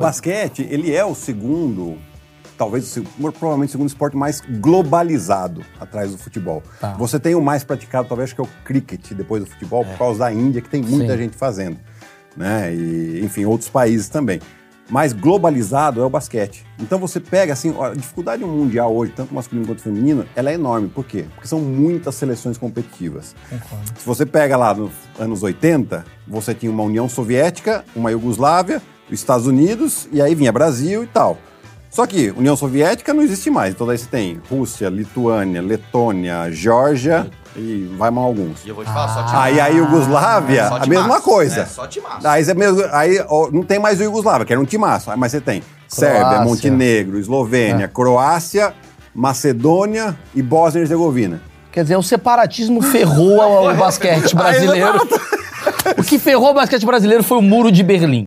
O basquete, ele é o segundo, talvez o provavelmente o segundo esporte mais globalizado atrás do futebol. Tá. Você tem o mais praticado, talvez, que é o cricket, depois do futebol, por causa da Índia, que tem muita Sim. gente fazendo. Né? E, enfim, outros países também. Mas globalizado é o basquete. Então você pega, assim, a dificuldade mundial hoje, tanto masculino quanto feminino, ela é enorme. Por quê? Porque são muitas seleções competitivas. Se você pega lá nos anos 80, você tinha uma União Soviética, uma Iugoslávia, os Estados Unidos, e aí vinha Brasil e tal. Só que União Soviética não existe mais. Então daí você tem Rússia, Lituânia, Letônia, Geórgia e vai mal alguns. E eu vou te falar, só te Aí a Iugoslávia, a mesma coisa. é, só timaço. Aí, você mesmo, aí ó, não tem mais o Iugoslávia, que era um timaço. Mas você tem Sérvia, Croácia. Montenegro, Eslovênia, Croácia, Macedônia e Bósnia e Herzegovina. Quer dizer, o separatismo ferrou o basquete brasileiro. O que ferrou o basquete brasileiro foi o Muro de Berlim.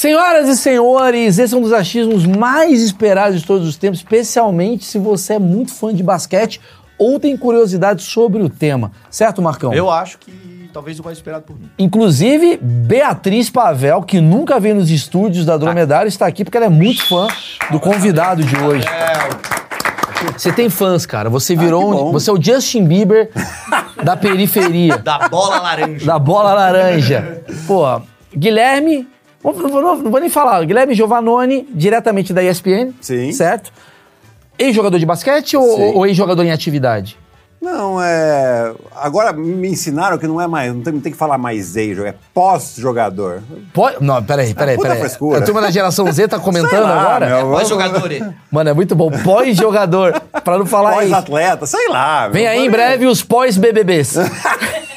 Senhoras e senhores, esse é um dos achismos mais esperados de todos os tempos, especialmente se você é muito fã de basquete ou tem curiosidade sobre o tema. Certo, Marcão? Eu acho que talvez o mais esperado por mim. Inclusive, Beatriz Pavel, que nunca veio nos estúdios da Dromedário, está aqui porque ela é muito fã do convidado de hoje. Você tem fãs, cara. Você virou que um, você é o Justin Bieber da periferia, Da bola laranja. da bola laranja. Pô, Guilherme, não vou, não- não vou nem falar, Guilherme Giovanoni, diretamente da ESPN, Sim. certo? Ex-jogador de basquete ou, ou ex-jogador em atividade? Não, é. Agora me ensinaram que não é mais. Não tem, não tem que falar mais ex, é pós-jogador. Pode... Não, peraí, peraí, puta peraí. frescura. A turma da geração Z tá comentando lá, agora? meu, Mas jogador, hein? Mano, é muito bom. Pós-jogador, pra não falar isso. Pós-atleta, sei lá. Vem meu. aí em breve os pós-BBBs.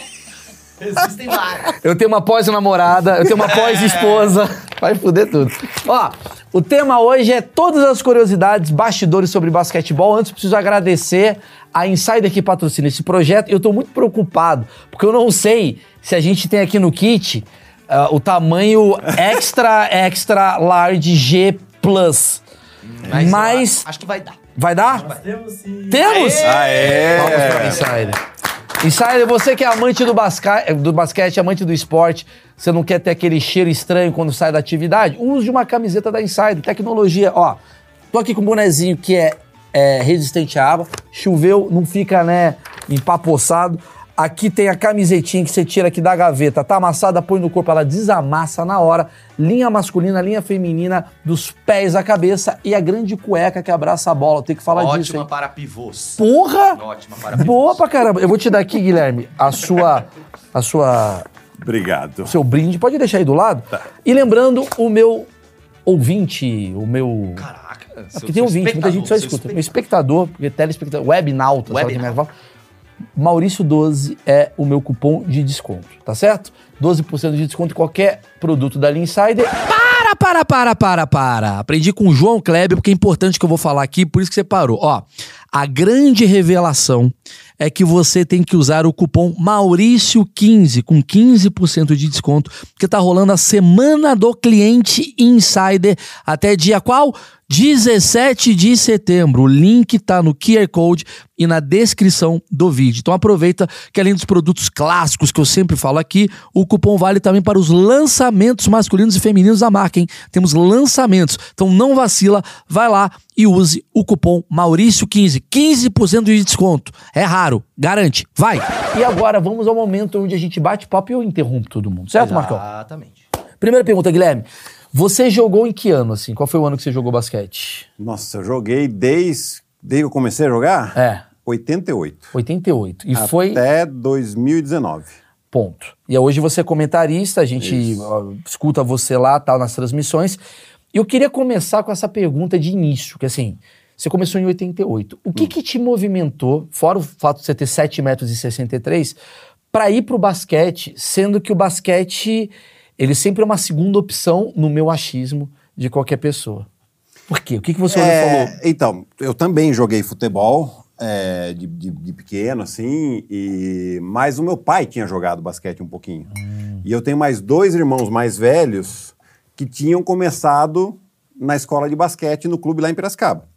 Existem vários. Eu tenho uma pós-namorada, eu tenho uma pós-esposa. Vai fuder tudo. Ó, o tema hoje é todas as curiosidades, bastidores sobre basquetebol. Antes, preciso agradecer a Insider que patrocina esse projeto. Eu tô muito preocupado, porque eu não sei se a gente tem aqui no kit ah, o tamanho extra, extra large G+. Mas, Mas- acho que vai dar. Vai dar? Temos sim. Temos? Vamos pra Aê! Insider. Insider, você que é amante do, basca... do basquete, amante do esporte, você não quer ter aquele cheiro estranho quando sai da atividade? Use uma camiseta da Insider. Tecnologia, ó. Tô aqui com um bonezinho que é, é resistente à água. Choveu, não fica, né, empapoçado. Aqui tem a camisetinha que você tira aqui da gaveta, tá amassada, põe no corpo, ela desamassa na hora. Linha masculina, linha feminina, dos pés à cabeça e a grande cueca que abraça a bola. Tem que falar disso, Ótima para pivôs. Porra! Ótima para pivôs. Boa pra caramba. Eu vou te dar aqui, Guilherme, a sua. A sua. Obrigado. seu brinde. Pode deixar aí do lado. E lembrando, o meu ouvinte, o meu. Caraca. É porque tem ouvinte, muita gente só espectador, escuta. seu Meu espectador, porque telespectador, webnauta, sabe Webnauta. fala? Maurício12 é o meu cupom de desconto, tá certo? 12% de desconto em qualquer produto da Lean Insider. Para, para, para, para, para. Aprendi com o João Kleber, porque é importante que eu vou falar aqui, por isso que você parou. Ó, a grande revelação é que você tem que usar o cupom Maurício15 com 15% de desconto, porque tá rolando a semana do cliente Insider até dia qual? 17 de setembro. O link tá no QR Code e na descrição do vídeo. Então aproveita que além dos produtos clássicos que eu sempre falo aqui, o cupom vale também para os lançamentos masculinos e femininos da marca, hein? Temos lançamentos. Então não vacila, vai lá e use o cupom Maurício15. 15% de desconto. É raro, garante. Vai! E agora vamos ao momento onde a gente bate papo e eu interrompo todo mundo, certo, Marcão? Exatamente. Primeira pergunta, Guilherme. Você jogou em que ano, assim? Qual foi o ano que você jogou basquete? Nossa, eu joguei desde, desde que eu comecei a jogar? É. 88. 88. E foi Até 2019. ponto. E hoje você é comentarista, a gente Isso. escuta você lá, tal, nas transmissões. E eu queria começar com essa pergunta de início, que assim, você começou em 88. O Hum. que que te movimentou, fora o fato de você ter 7 metros e 63, para ir pro basquete, sendo que o basquete, ele sempre é uma segunda opção no meu achismo de qualquer pessoa? Por quê? O que, que você É, falou? Então, eu também joguei futebol é, de, de- de pequeno, assim, e... mas o meu pai tinha jogado basquete um pouquinho. E eu tenho mais dois irmãos mais velhos que tinham começado na escola de basquete no clube lá em Piracicaba.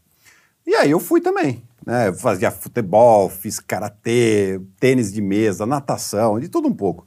E aí eu fui também. Né? Fazia futebol, fiz karatê, tênis de mesa, natação, de tudo um pouco.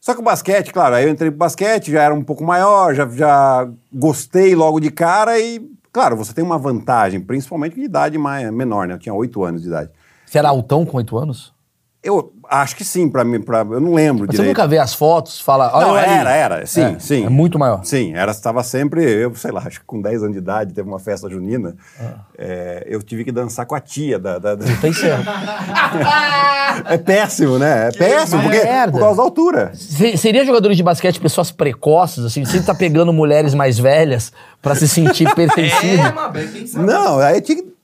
Só que o basquete, claro, aí eu entrei pro basquete, já era um pouco maior, já, já gostei logo de cara e, claro, você tem uma vantagem, principalmente de idade mais, menor, né? Eu tinha oito anos de idade. Você era altão com oito anos? Eu acho que sim, pra mim, pra, eu não lembro Mas você direito. nunca vê as fotos, fala... Olha Não, ali. era, era, sim, É, sim. É muito maior. Sim, era, estava sempre, eu sei lá, acho que com 10 anos de idade, teve uma festa junina, Ah. é, eu tive que dançar com a tia da... da- da- Tem certo. É péssimo, né? É péssimo, porque, merda. por causa da altura. Se- Seria jogadores de basquete pessoas precoces, assim, sempre tá pegando mulheres mais velhas pra se sentir pertencido? É, mas quem sabe? Não, aí tinha que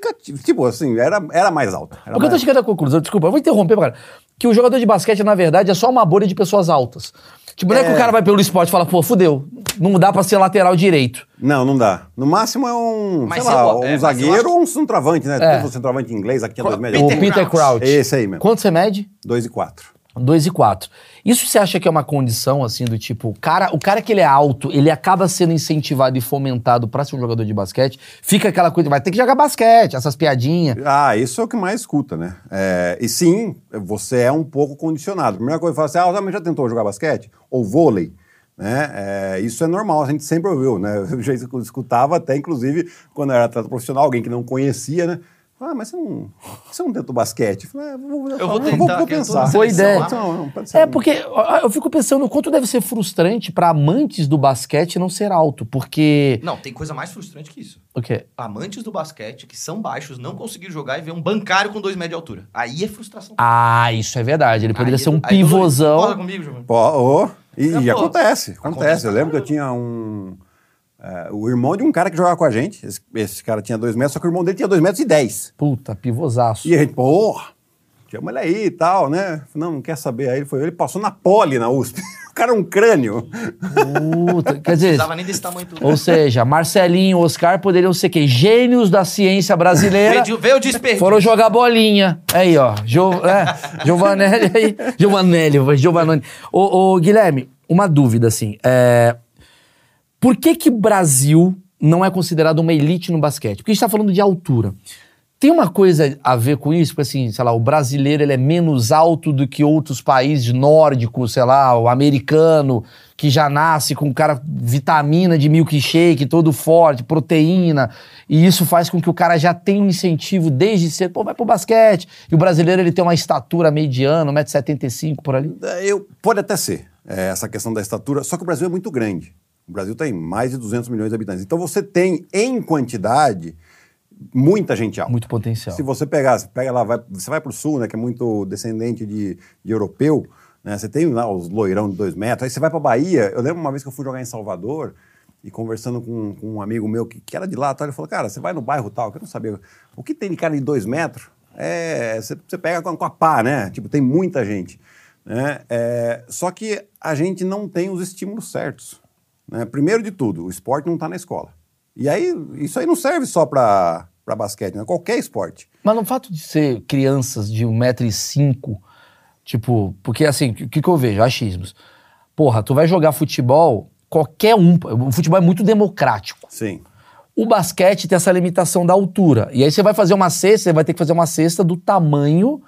com a tia. Tipo assim, era, era mais alta. Era Porque eu tô mais... chegando à conclusão, desculpa, eu vou interromper, cara. Que o jogador de basquete, na verdade, é só uma bolha de pessoas altas. Tipo, não é que É. o cara vai pelo esporte e fala, pô, fudeu, não dá pra ser lateral direito. Não, não dá. No máximo é um, Mas sei eu- lá, é, um eu zagueiro acho- ou um centroavante, né? É. Tem um centroavante inglês, aqui tinha dois Peter o. Peter Crouch. Crouch. É esse aí mesmo. Quanto você mede? Dois e quatro. 2 e 4. Isso você acha que é uma condição, assim, do tipo, o cara, o cara que ele é alto, ele acaba sendo incentivado e fomentado pra ser um jogador de basquete, fica aquela coisa, vai ter que jogar basquete, essas piadinhas. Ah, isso é o que mais escuta, né? É, e sim, você é um pouco condicionado. A primeira coisa que fala assim, ah, mas já tentou jogar basquete? Ou vôlei? Né? É, isso é normal, a gente sempre ouviu, né? Eu já escutava até, inclusive, quando eu era atleta profissional, alguém que não conhecia, né? Ah, mas você não, você não tentou basquete? Eu, falei, ah, vou, Eu vou tentar, vou eu tô pensar. Boa ideia. lá. Não, não, pode ser. É, porque eu fico pensando o quanto deve ser frustrante pra amantes do basquete não ser alto, porque... Não, tem coisa mais frustrante que isso. O quê? Amantes do basquete que são baixos não conseguiram jogar e ver um bancário com dois metros de altura. Aí é frustração. Ah, isso é verdade, ele poderia Aí- ser um aí pivôzão. Concorda comigo, Giovanni? Pô, ô, e, É, e pô, acontece, acontece. acontece Eu lembro que eu tinha um. É, o irmão de um cara que jogava com a gente. Esse, esse cara tinha dois metros, só que o irmão dele tinha dois metros e dez. Puta, pivôzaço. E a gente, pô, chama ele aí e tal, né? Não, não quer saber. Aí ele foi, ele passou na pole na USP. o cara é um crânio. Puta, quer Não dizer, precisava nem desse tamanho tudo. ou seja, Marcelinho, Oscar poderiam ser quem? Gênios da ciência brasileira. Veio, veio o desperdício. Foram jogar bolinha. Aí, ó. Jo, é, Giovanelli aí. Giovanelli, Giovanoni. Ô, ô, Guilherme, uma dúvida, assim. É, por que que Brasil não é considerado uma elite no basquete? Porque a gente tá falando de altura. Tem uma coisa a ver com isso? Porque, assim, sei lá, o brasileiro ele é menos alto do que outros países nórdicos, sei lá, o americano, que já nasce com cara vitamina de milkshake, todo forte, proteína, e isso faz com que o cara já tenha um incentivo desde cedo, pô, vai pro basquete. E o brasileiro ele tem uma estatura mediana, 1,75m por ali. Eu, pode até ser é, essa questão da estatura, só que o Brasil é muito grande. O Brasil tem mais de 200 milhões de habitantes. Então você tem, em quantidade, muita gente alta. Muito potencial. Se você pegar, você pega lá, vai, você vai para o sul, né, que é muito descendente de, de europeu, né, você tem lá os loirão de dois metros, aí você vai para Bahia, eu lembro uma vez que eu fui jogar em Salvador, e conversando com, com um amigo meu que, que era de lá, tal, ele falou, cara, você vai no bairro tal, que eu não sabia, o que tem de cara de dois metros, é, você, você pega com, com a pá, né, tipo, tem muita gente, né, é, só que a gente não tem os estímulos certos, né, primeiro de tudo, o esporte não está na escola, e aí, isso aí não serve só para basquete, né? qualquer esporte. Mas no fato de ser crianças de 1,5m, tipo, porque assim, o que, que eu vejo? Achismos. Porra, tu vai jogar futebol, qualquer um. O futebol é muito democrático. Sim. O basquete tem essa limitação da altura. E aí você vai fazer uma cesta, você vai ter que fazer uma cesta do tamanho,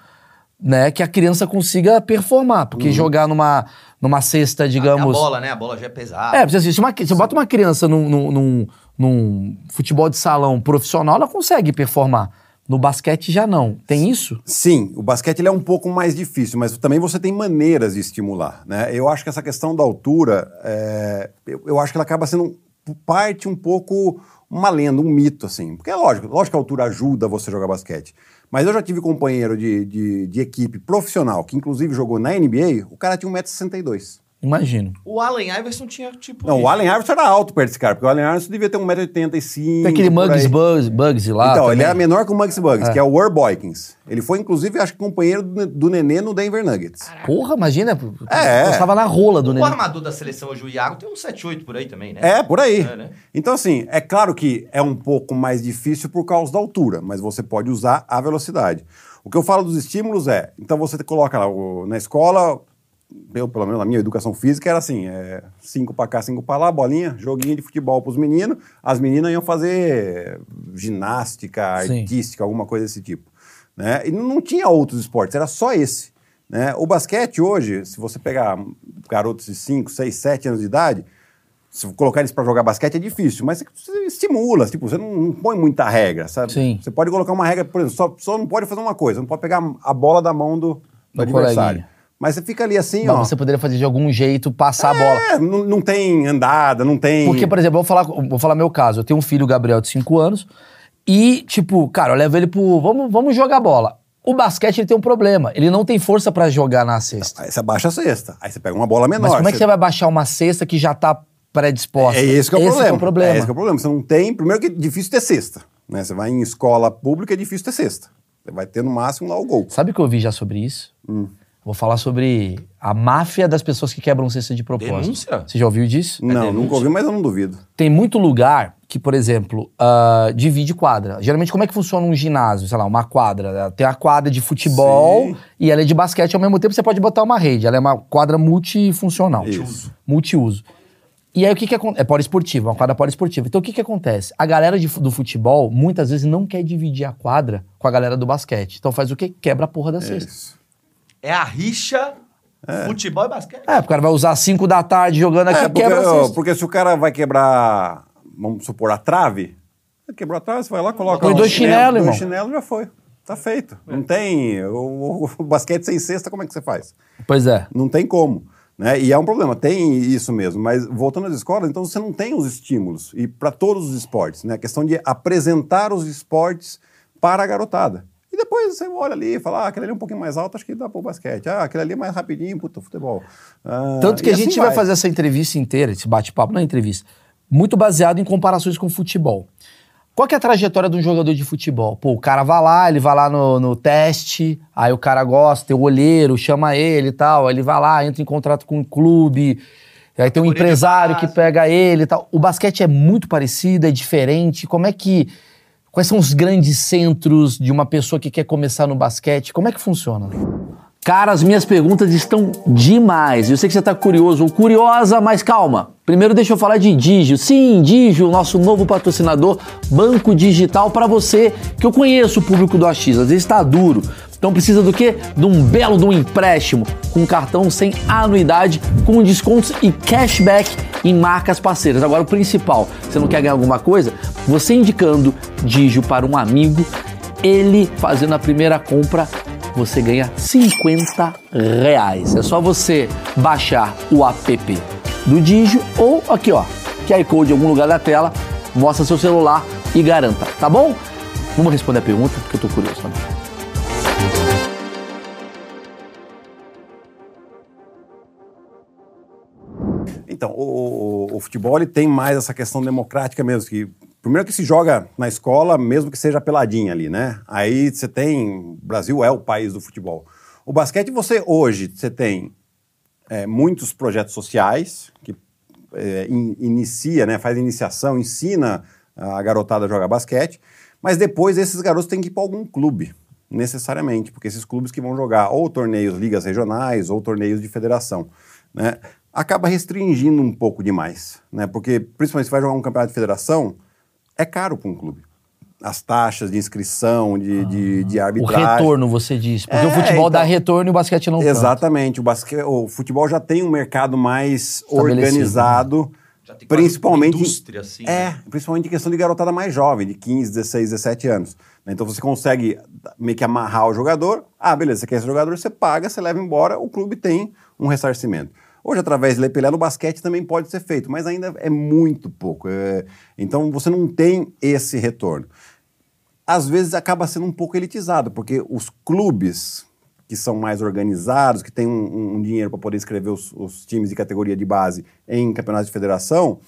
né, que a criança consiga performar. Porque jogar numa, numa cesta, A digamos. bola, né? A bola já é pesada. É, se uma, se você bota uma criança num, num, num- num futebol de salão profissional, ela consegue performar. No basquete já não. Tem isso? Sim, o basquete ele é um pouco mais difícil, mas também você tem maneiras de estimular. Né? Eu acho que essa questão da altura, é, eu, eu acho que ela acaba sendo parte um pouco uma lenda, um mito, assim. Porque é lógico, lógico que a altura ajuda você a jogar basquete. Mas eu já tive companheiro de, de, de equipe profissional, que inclusive jogou na NBA, o cara tinha 1,62m. Imagino. O Allen Iverson tinha, tipo. Não, isso. o Allen Iverson era alto perto desse cara, porque o Allen Iverson devia ter 1,85m. Tem aquele Muggs. Bugs, Bugsy lá. Então, ele também. era menor que o Muggs Bugs, que é o War Boykins. Ele foi, inclusive, acho que companheiro do, do Nenê no Denver Nuggets. Porra, imagina. É. Eu estava na rola do O Nenê. armador da seleção hoje, o Iago, tem um 7-8 por aí também, né? É, por aí. É, né? Então, assim, é claro que é um pouco mais difícil por causa da altura, mas você pode usar a velocidade. O que eu falo dos estímulos é, então você coloca lá o- na escola, eu, pelo menos na minha educação física, era assim: é, cinco pra cá, cinco pra lá, bolinha, joguinho de futebol pros meninos. As meninas iam fazer ginástica, Sim. artística, alguma coisa desse tipo. Né? E não tinha outros esportes, era só esse. Né? O basquete hoje, se você pegar garotos de 5, 6, 7 anos de idade, se colocar eles para jogar basquete é difícil, mas você estimula, tipo, você não, não põe muita regra, sabe? Sim. Você pode colocar uma regra, por exemplo, só, só não pode fazer uma coisa, não pode pegar a bola da mão do, do Do adversário. coleguinha. Mas você fica ali assim, Mas ó. você poderia fazer de algum jeito, passar a bola. É, não, não tem andada, não tem. Porque, por exemplo, eu vou falar, vou falar meu caso. Eu tenho um filho, Gabriel, de 5 anos. E, tipo, cara, eu levo ele pro. Vamos, vamos jogar bola. O basquete ele tem um problema. Ele não tem força pra jogar na cesta. Aí você abaixa a cesta, aí você pega uma bola menor. Mas como é que você vai baixar uma cesta que já tá predisposta? É esse que é o problema. Esse é o problema. É esse que é o problema. Você não tem. Primeiro que é difícil ter cesta. Né? Você vai em escola pública, é difícil ter cesta. Você vai ter no máximo lá o gol. Sabe o que eu vi já sobre isso? Hum. Vou falar sobre a máfia das pessoas que quebram cesta de propósito. Denúncia? Você já ouviu disso? Não, denúncia. nunca ouvi, mas eu não duvido. Tem muito lugar que, por exemplo, ah, divide quadra. Geralmente, como é que funciona um ginásio? Sei lá, uma quadra. Tem a quadra de futebol Sim. e ela é de basquete ao mesmo tempo. Você pode botar uma rede. Ela é uma quadra multifuncional. Isso. Multiuso. E aí, o que que acontece? É poliesportiva, uma quadra poliesportiva. Então, o que que acontece? A galera de do futebol, muitas vezes, não quer dividir a quadra com a galera do basquete. Então, faz o quê? Quebra a porra da cesta. Isso. É a rixa futebol e basquete. É, porque o cara vai usar 5 da tarde jogando aqui, É, porque, quebra ó, porque se o cara vai quebrar, vamos supor, a trave, quebrou a trave, você vai lá, coloca Põe um dois chinelos, irmão. Dois chinelos já foi. Tá feito. Não tem. O, o basquete sem cesta, como é que você faz? Pois é. Não tem como. Né? E é um problema, tem isso mesmo. Mas voltando às escolas, então você não tem os estímulos. E para todos os esportes, né? A questão de apresentar os esportes para a garotada. E depois você olha ali e fala, ah, aquele ali é um pouquinho mais alto, acho que dá para o basquete. Ah, aquele ali é mais rapidinho, puta, futebol. Ah, Tanto que a gente assim vai. fazer essa entrevista inteira, esse bate-papo, não é entrevista, muito baseado em comparações com futebol. Qual que é a trajetória de um jogador de futebol? Pô, o cara vai lá, ele vai lá no, no teste, aí o cara gosta, tem o olheiro, chama ele e tal, aí ele vai lá, entra em contrato com o clube, aí tem um empresário que pega ele e tal. O basquete é muito parecido, é diferente. Como é que. Quais são os grandes centros de uma pessoa que quer começar no basquete? Como é que funciona? Cara, as minhas perguntas estão demais. Eu sei que você está curioso ou curiosa, mas calma. Primeiro deixa eu falar de Digio. Sim, Digio, nosso novo patrocinador, banco digital para você, que eu conheço o público do AX, às vezes está duro. Então precisa do quê? De um belo de um empréstimo com cartão sem anuidade, com descontos e cashback em marcas parceiras. Agora o principal, você não quer ganhar alguma coisa? Você indicando Digio para um amigo, ele fazendo a primeira compra você ganha 50 reais. É só você baixar o app do Digio ou aqui ó, QR Code em algum lugar da tela, mostra seu celular e garanta, tá bom? Vamos responder a pergunta porque eu tô curioso também. Então, o, o- o futebol ele tem mais essa questão democrática mesmo. Que, primeiro que se joga na escola, mesmo que seja peladinha ali, né? Aí você tem. O Brasil é o país do futebol. O basquete, você hoje, você tem é, muitos projetos sociais que é, in- inicia, né, faz iniciação, ensina a garotada a jogar basquete, mas depois esses garotos têm que ir para algum clube, necessariamente, porque esses clubes que vão jogar ou torneios ligas regionais ou torneios de federação, né, acaba restringindo um pouco demais, né, porque principalmente se vai jogar um campeonato de federação, é caro para um clube. As taxas de inscrição, de, de, de O arbitragem. retorno, você diz. Porque É, o futebol dá então- retorno e o basquete não. Exatamente. O, basque... o futebol já tem um mercado mais Estabelecido, organizado, Já tem principalmente. uma indústria, assim, É, né? principalmente em questão de garotada mais jovem, de 15, 16, 17 anos. né? Então você consegue meio que amarrar o jogador. Ah, beleza, você quer esse jogador, você paga, você leva embora, o clube tem um ressarcimento. Hoje, através de Lepelé, no basquete também pode ser feito, mas ainda é muito pouco. É, Então você não tem esse retorno às vezes acaba sendo um pouco elitizado, porque os clubes que são mais organizados, que têm um, um dinheiro para poder escrever os, os times de categoria de base em campeonatos de federação,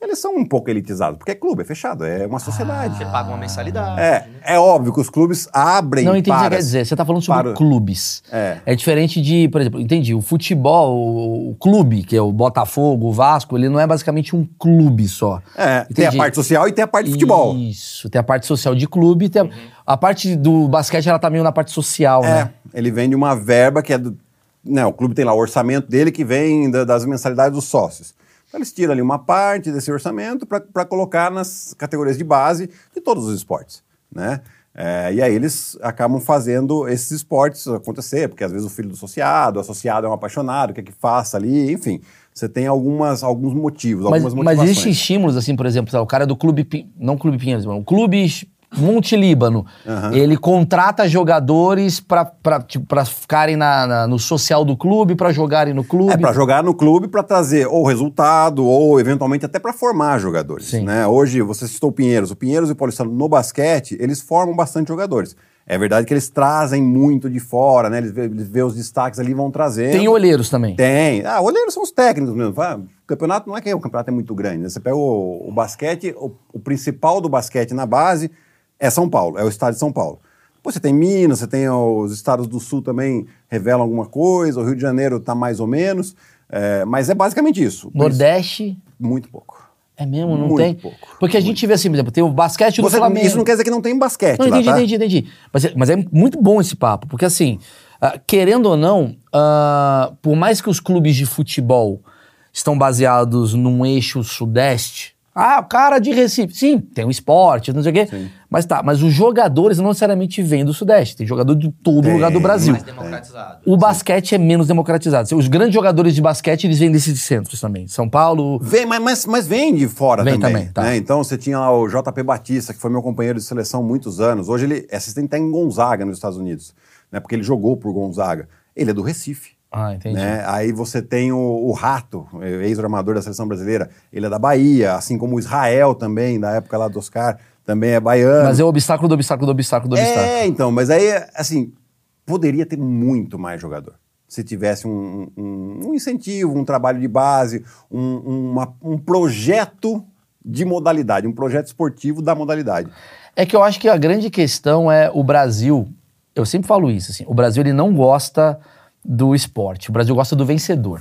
eles são um pouco elitizados, porque é clube, é fechado, é uma sociedade. Você paga uma mensalidade. É, né? é óbvio que os clubes abrem Não entendi o que para... quer dizer. Você tá falando sobre para- clubes. É. diferente de, por exemplo, entendi. O futebol, o, o clube, que é o Botafogo, o Vasco, ele não é basicamente um clube só. É, tem a Entendi. parte social e tem a parte de futebol. Isso, tem a parte social de clube, tem a, a parte do basquete, ela tá meio na parte social, É, né? ele vende uma verba que é do- né, o clube tem lá o orçamento dele que vem da- das mensalidades dos sócios. Eles tiram ali uma parte desse orçamento para colocar nas categorias de base de todos os esportes, né? É, e aí eles acabam fazendo esses esportes acontecer, porque às vezes o filho do associado, o associado é um apaixonado, quer que faça ali, enfim. Você tem algumas, alguns motivos, Mas, algumas mas motivações. existem estímulos, assim, por exemplo, o cara do clube, não clube Pinheiros, mas o clube Monte Líbano, ele contrata jogadores pra, tipo, pra ficarem na, na- no social do clube, pra jogarem no clube. É para jogar no clube para trazer ou resultado ou eventualmente até para formar jogadores, Sim. né? Hoje você citou o Pinheiros, o Pinheiros e o Paulistano no basquete, eles formam bastante jogadores. É verdade que eles trazem muito de fora, né? Eles vê, eles vê os destaques ali e vão trazendo. Tem olheiros também. Tem. Ah, olheiros são os técnicos mesmo. O campeonato não é que o campeonato é muito grande. né? Você pega o, o basquete, o, o principal do basquete na base é São Paulo, é o estado de São Paulo. Depois você tem Minas, você tem os estados do sul também revelam alguma coisa, o Rio de Janeiro está mais ou menos, é, mas é basicamente isso. Nordeste. Muito pouco. É mesmo, não Muito tem? pouco. Porque a gente vê assim, por exemplo, tem o basquete do Você- Flamengo. isso não quer dizer que não tem basquete Não, lá, entendi, tá? entendi, entendi. Mas, é- mas é muito bom esse papo, porque assim, ah, querendo ou não, ah, por mais que os clubes de futebol estão baseados num eixo sudeste, ah, o cara de Recife, sim, tem o esporte, não sei o quê, mas tá, mas os jogadores não necessariamente vêm do sudeste, tem jogador de todo Tem, lugar do Brasil. Mais democratizado. O basquete é menos democratizado. Os grandes jogadores de basquete, eles vêm desses centros também. São Paulo, Vem, mas, mas, mas vem de fora Vem também. também, tá. né? Então você tinha lá o JP Batista, que foi meu companheiro de seleção há muitos anos. Hoje ele é assistente técnico em Gonzaga, nos Estados Unidos, né? porque ele jogou por Gonzaga. Ele é do Recife. Ah, entendi. Né? Aí você tem o, o Rato, ex-armador da seleção brasileira. Ele é da Bahia, assim como o Israel também, da época lá do Oscar, também é baiano. Mas é o obstáculo do obstáculo do obstáculo do obstáculo. É, então, mas aí, assim, poderia ter muito mais jogador. Se tivesse um, um- um incentivo, um trabalho de base, um, uma- um projeto de modalidade, um projeto esportivo da modalidade. É que eu acho que a grande questão é o Brasil. Eu sempre falo isso, assim. O Brasil ele não gosta do esporte. O Brasil gosta do vencedor.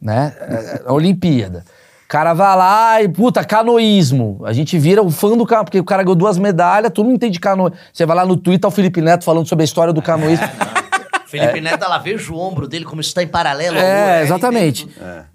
Né? É, A Olimpíada. O cara vai lá e, puta, canoísmo. A gente vira o fã do cano, porque o cara ganhou duas medalhas, todo mundo entende canoísmo. Você vai lá no Twitter, tá o Felipe Neto falando sobre a história do canoísmo. Felipe Neto, ela veja o ombro dele como está em paralelo. É, outro. exatamente.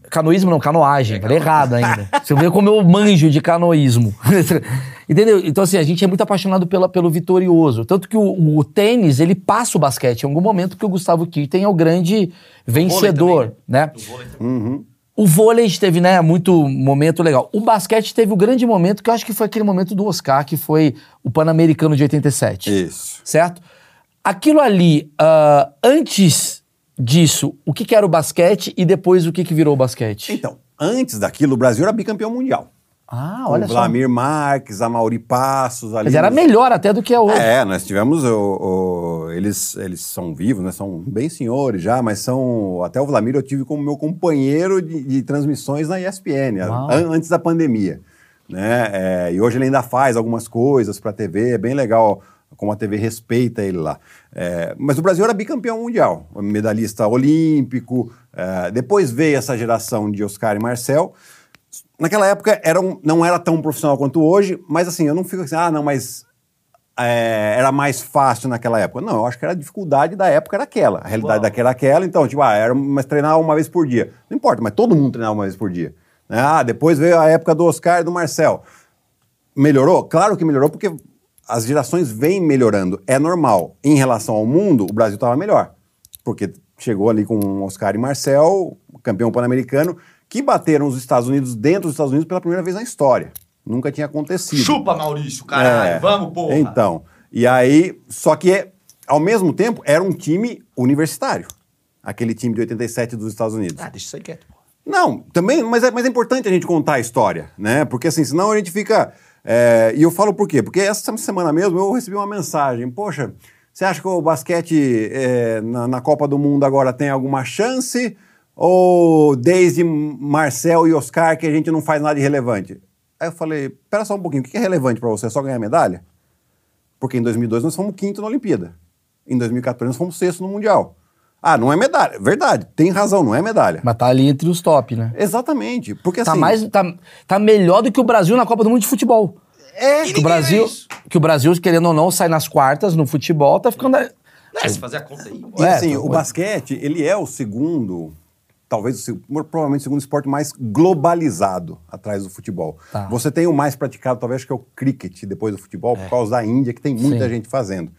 Canoísmo não, canoagem. Falei errado ainda. Você vê como eu manjo de canoísmo. Entendeu? Então, assim, a gente é muito apaixonado pela, pelo vitorioso. Tanto que o, o tênis, ele passa o basquete em algum momento, que o Gustavo Kirten é o grande vencedor, também, né? O vôlei também. O vôlei teve, né, muito momento legal. O basquete teve o grande momento, que eu acho que foi aquele momento do Oscar, que foi o Pan-Americano de 87 Isso. certo? Aquilo ali, ah, antes disso, o que, que era o basquete e depois o que, que virou o basquete? Então, antes daquilo, o Brasil era bicampeão mundial. Ah, olha o só. Vladimir Marques, a Mauri Passos ali. Mas era nos- melhor até do que é hoje. É, nós tivemos o, o- eles, eles são vivos, né? São bem senhores já, mas são até o Vladimir eu tive como meu companheiro de, de transmissões na ESPN antes da pandemia, né? É, e hoje ele ainda faz algumas coisas para a TV, é bem legal como a TV respeita ele lá. É, mas o Brasil era bicampeão mundial, medalhista olímpico. é, depois veio essa geração de Oscar e Marcel. Naquela época era um- não era tão profissional quanto hoje, mas assim, eu não fico assim, ah, não, mas é, era mais fácil naquela época. Não, eu acho que era a dificuldade da época era aquela. A realidade Uau. daquela era aquela, então, tipo, ah, era, mas treinar uma vez por dia. Não importa, mas todo mundo treinava uma vez por dia. Né? Ah, depois veio a época do Oscar e do Marcel. Melhorou? Claro que melhorou, porque as gerações vêm melhorando. É normal. Em relação ao mundo, o Brasil estava melhor. Porque chegou ali com Oscar e Marcel, campeão pan-americano, que bateram os Estados Unidos dentro dos Estados Unidos pela primeira vez na história. Nunca tinha acontecido. Chupa, Maurício, caralho. É. Vamos, porra. Então, e aí, só que ao mesmo tempo era um time universitário. Aquele time de 87 dos Estados Unidos. Ah, deixa isso aí quieto, porra. Não, também, mas é, mas é importante a gente contar a história, né? Porque assim, senão a gente fica. É, e eu falo por quê? Porque essa semana mesmo eu recebi uma mensagem. Poxa, você acha que o basquete é, na, na Copa do Mundo agora tem alguma chance? Ou desde Marcel e Oscar que a gente não faz nada de relevante? Aí eu falei, pera só um pouquinho, o que é relevante para você? É só ganhar medalha? Porque em 2002 nós fomos quinto na Olimpíada. Em 2014 nós fomos sexto no Mundial. Ah, não é medalha. Verdade, tem razão, não é medalha. Mas tá ali entre os top, né? Exatamente. Porque Tá, assim. mais, tá, tá melhor do que o Brasil na Copa do Mundo de Futebol. É, Que o Brasil, que o Brasil, querendo ou não, sai nas quartas no futebol, tá ficando. É, se fazer a conta aí. E É, assim, tô- o basquete, ele é o segundo, talvez provavelmente o segundo esporte mais globalizado atrás do futebol. Tá. Você tem o mais praticado, talvez, acho que é o cricket depois do futebol, por causa da Índia, que tem muita Sim. gente fazendo.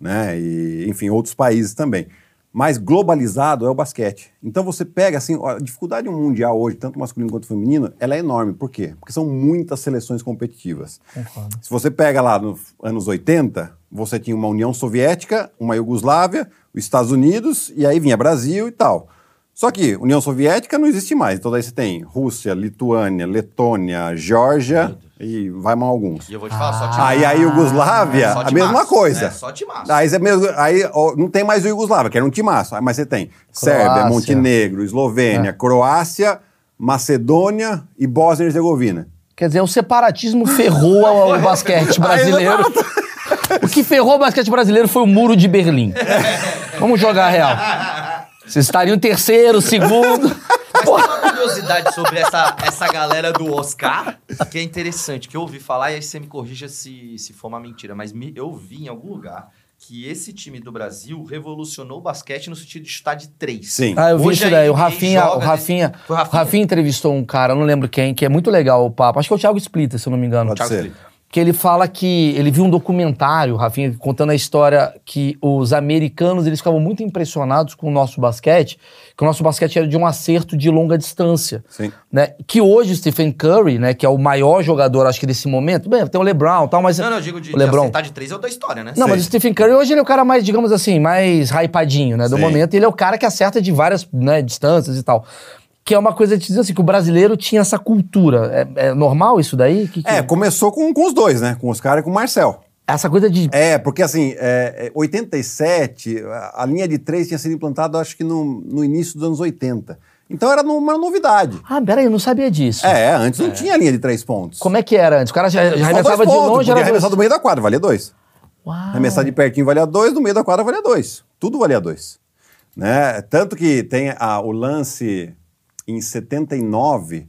Né? E, enfim, outros países também. Mas globalizado é o basquete. Então você pega, assim, a dificuldade mundial hoje, tanto masculino quanto feminino, ela é enorme. Por quê? Porque são muitas seleções competitivas. Concordo. Se você pega lá nos anos 80, você tinha uma União Soviética, uma Iugoslávia, os Estados Unidos, e aí vinha Brasil e tal. Só que União Soviética não existe mais. Então daí você tem Rússia, Lituânia, Letônia, Geórgia e vai mais alguns. E eu vou te falar, só te Aí a Iugoslávia, Só a mesma timaço, coisa. né? Só timaço. Aí, você mesmo, aí ó, não tem mais o Iugoslávia, que era um timaço. Mas você tem Sérvia, Croácia. É. Montenegro, Eslovênia, Croácia, Macedônia e Bósnia e Herzegovina. Quer dizer, o separatismo ferrou o, basquete brasileiro. O que ferrou o basquete brasileiro foi o muro de Berlim. Vamos jogar a real. Vocês estariam terceiro, segundo. Curiosidade sobre essa, essa galera do Oscar, que é interessante, que eu ouvi falar, e aí você me corrija se, se for uma mentira, mas me- eu vi em algum lugar que esse time do Brasil revolucionou o basquete no sentido de chutar de três. Sim. Ah, eu vi Hoje isso daí. O Rafinha, o nesse- Rafinha, Rafinha? Rafinha entrevistou um cara, eu não lembro quem, que é muito legal o papo. Acho que é o Thiago Splitter, se eu não me engano. Pode Thiago ser. Splitter. Que ele fala que ele viu um documentário, Rafinha, contando a história que os americanos eles ficavam muito impressionados com o nosso basquete, que o nosso basquete era de um acerto de longa distância. Sim. Né? Que hoje o Stephen Curry, né, que é o maior jogador, acho que desse momento, bem, tem o LeBron e tal, mas Não, não, eu digo de, o de LeBron. acertar de três é o da história, né? Não, Sei. mas o Stephen Curry hoje ele é o cara mais, digamos assim, mais hypadinho, né, do Sim. momento. Ele é o cara que acerta de várias né, distâncias e tal. Que é uma coisa de dizer assim, que o brasileiro tinha essa cultura. É, é normal isso daí? Que que- É, começou com, com os dois, né? Com os caras e com o Marcel. Essa coisa de... É, porque assim, é, é, 87, a, a linha de três tinha sido implantada, acho que no, no início dos anos 80. Então era uma novidade. Ah, peraí, eu não sabia disso. É, antes não tinha linha de três pontos. Como é que era antes? O cara já, já arremessava dois de pontos, longe, podia era arremessar do meio da quadra, valia dois. Uau. Arremessar de pertinho valia dois, do meio da quadra valia dois. Tudo valia dois. Né? Tanto que tem a- o lance em 79,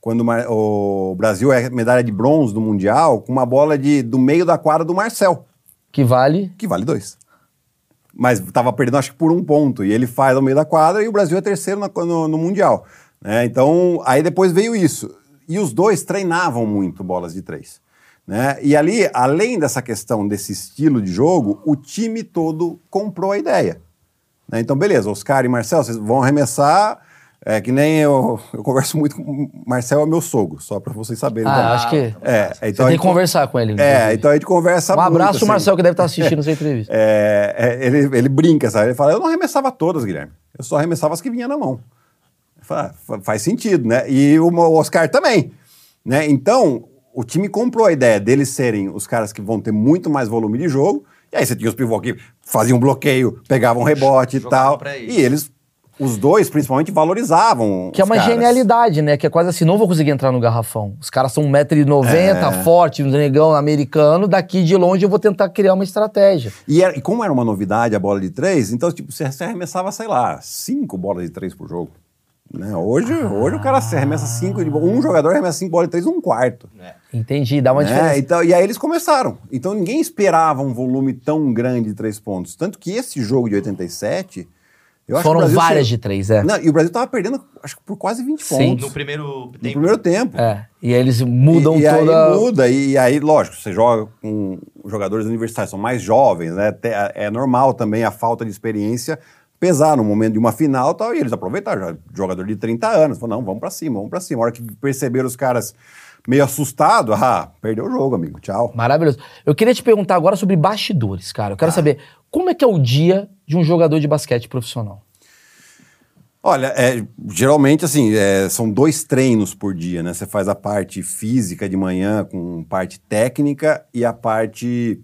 quando o Brasil é medalha de bronze do Mundial, com uma bola de, do meio da quadra do Marcel, Que vale... que vale dois. Mas estava perdendo, acho que por um ponto. E ele faz ao meio da quadra e o Brasil é terceiro na- no, no Mundial. né? Então, aí depois veio isso. E os dois treinavam muito bolas de três. Né? E ali, além dessa questão desse estilo de jogo, o time todo comprou a ideia. né? Então, beleza, Oscar e Marcel, vocês vão arremessar. É que nem eu, eu converso muito com o Marcel, é meu sogro, só para vocês saberem. Ah, também. acho que... É, Você então a tem que conversar com ele. É, inclusive. então a gente conversa Um muito. abraço, assim. Marcel, que deve estar assistindo essa entrevista. É, é, ele, ele brinca, sabe? Ele fala, eu não arremessava todas, Guilherme. Eu só arremessava as que vinham na mão. Eu falo, "Ah, fa- faz sentido, né? E o Oscar também. Né? Então, o time comprou a ideia deles serem os caras que vão ter muito mais volume de jogo. E aí você tinha os pivô que faziam bloqueio, pegavam rebote e tal. pra. E eles, os dois, principalmente, valorizavam. Que é uma caras. genialidade, né? Que é quase assim, não vou conseguir entrar no garrafão. Os caras são 1,90m, É. forte, um negão americano. Daqui de longe eu vou tentar criar uma estratégia. E, era- e como era uma novidade a bola de três, então tipo, você, arremessava, sei lá, cinco bolas de três por jogo. Né? Hoje, hoje o cara se arremessa cinco Um jogador arremessa cinco bolas de três um quarto. É. Entendi, dá uma né? diferença. Então, e aí eles começaram. Então ninguém esperava um volume tão grande de três pontos. Tanto que esse jogo de 87. Foram várias de três, é. Não, e o Brasil tava perdendo, acho que por quase 20 Sim. pontos. No primeiro No tempo. primeiro tempo. É. E aí eles mudam e, e toda. aí muda, e, aí, lógico, você joga com jogadores universitários, são mais jovens, né? É normal também a falta de experiência pesar no momento de uma final e tal, e eles aproveitaram, jogador de 30 anos, falou, não, vamos pra cima, vamos pra cima. A hora que perceberam os caras meio assustados, ah, perdeu o jogo, amigo, tchau. Maravilhoso. Eu queria te perguntar agora sobre bastidores, cara. Eu Ah. quero saber como é que é o dia de um jogador de basquete profissional. Olha, é, geralmente, assim, é, são dois treinos por dia, né? Você faz a parte física de manhã com parte técnica e a parte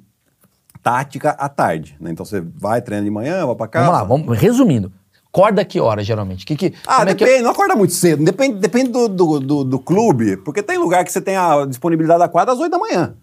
tática à tarde, né? Então você vai, treina de manhã, vai pra casa. Vamos lá, vamos, resumindo. Acorda que hora, geralmente? Que, que, Ah, como é que- depende, não acorda muito cedo. Depende, depende do, do, do- do clube, porque tem lugar que você tem a disponibilidade da quadra às 8 da manhã.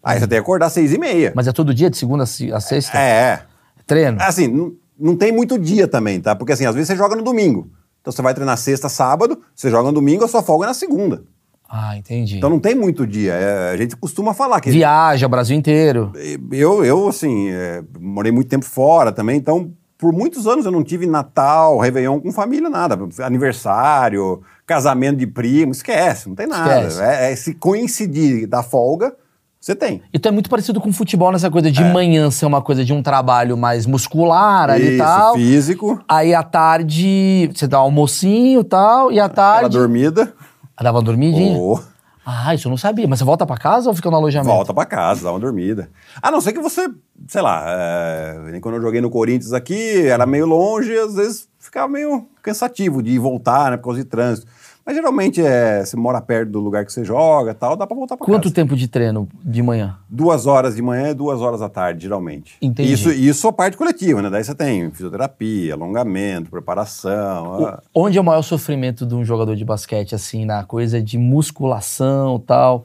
Aí você tem que acordar às 6 e meia. Mas é todo dia, de segunda a se- a sexta? É, Treino? é. Assim, não, não tem muito dia também, tá? Porque assim, às vezes você joga no domingo. Então você vai treinar sexta, sábado, você joga no domingo, a sua folga é na segunda. Ah, entendi. Então não tem muito dia. É, a gente costuma falar que. Viaja o Brasil inteiro. Eu, eu assim, é, morei muito tempo fora também, então por muitos anos eu não tive Natal, Réveillon com família, nada. Aniversário, casamento de primo, esquece, não tem nada. Esquece. É, é se coincidir da folga, você tem. Então é muito parecido com futebol nessa coisa de manhã ser uma coisa de um trabalho mais muscular ali e Isso, tal. físico, Aí à tarde você dá um almocinho e tal, e à aquela tarde. dormida, Ah, Dava uma dormidinha? ou Ah, isso eu não sabia. Mas você volta pra casa ou fica no alojamento? volta pra casa, dá uma dormida. A não ser que você, sei lá, é, quando eu joguei no Corinthians aqui, era meio longe, às vezes ficava meio cansativo de voltar, né, por causa de trânsito. Mas geralmente é, você mora perto do lugar que você joga tal, dá pra voltar pra Quanto casa. tempo de treino de manhã? Duas horas de manhã e duas horas da tarde, geralmente. Entendi. Isso, isso a parte coletiva, né? Daí você tem fisioterapia, alongamento, preparação. O- ah, Onde é o maior sofrimento de um jogador de basquete, assim, na coisa de musculação e tal?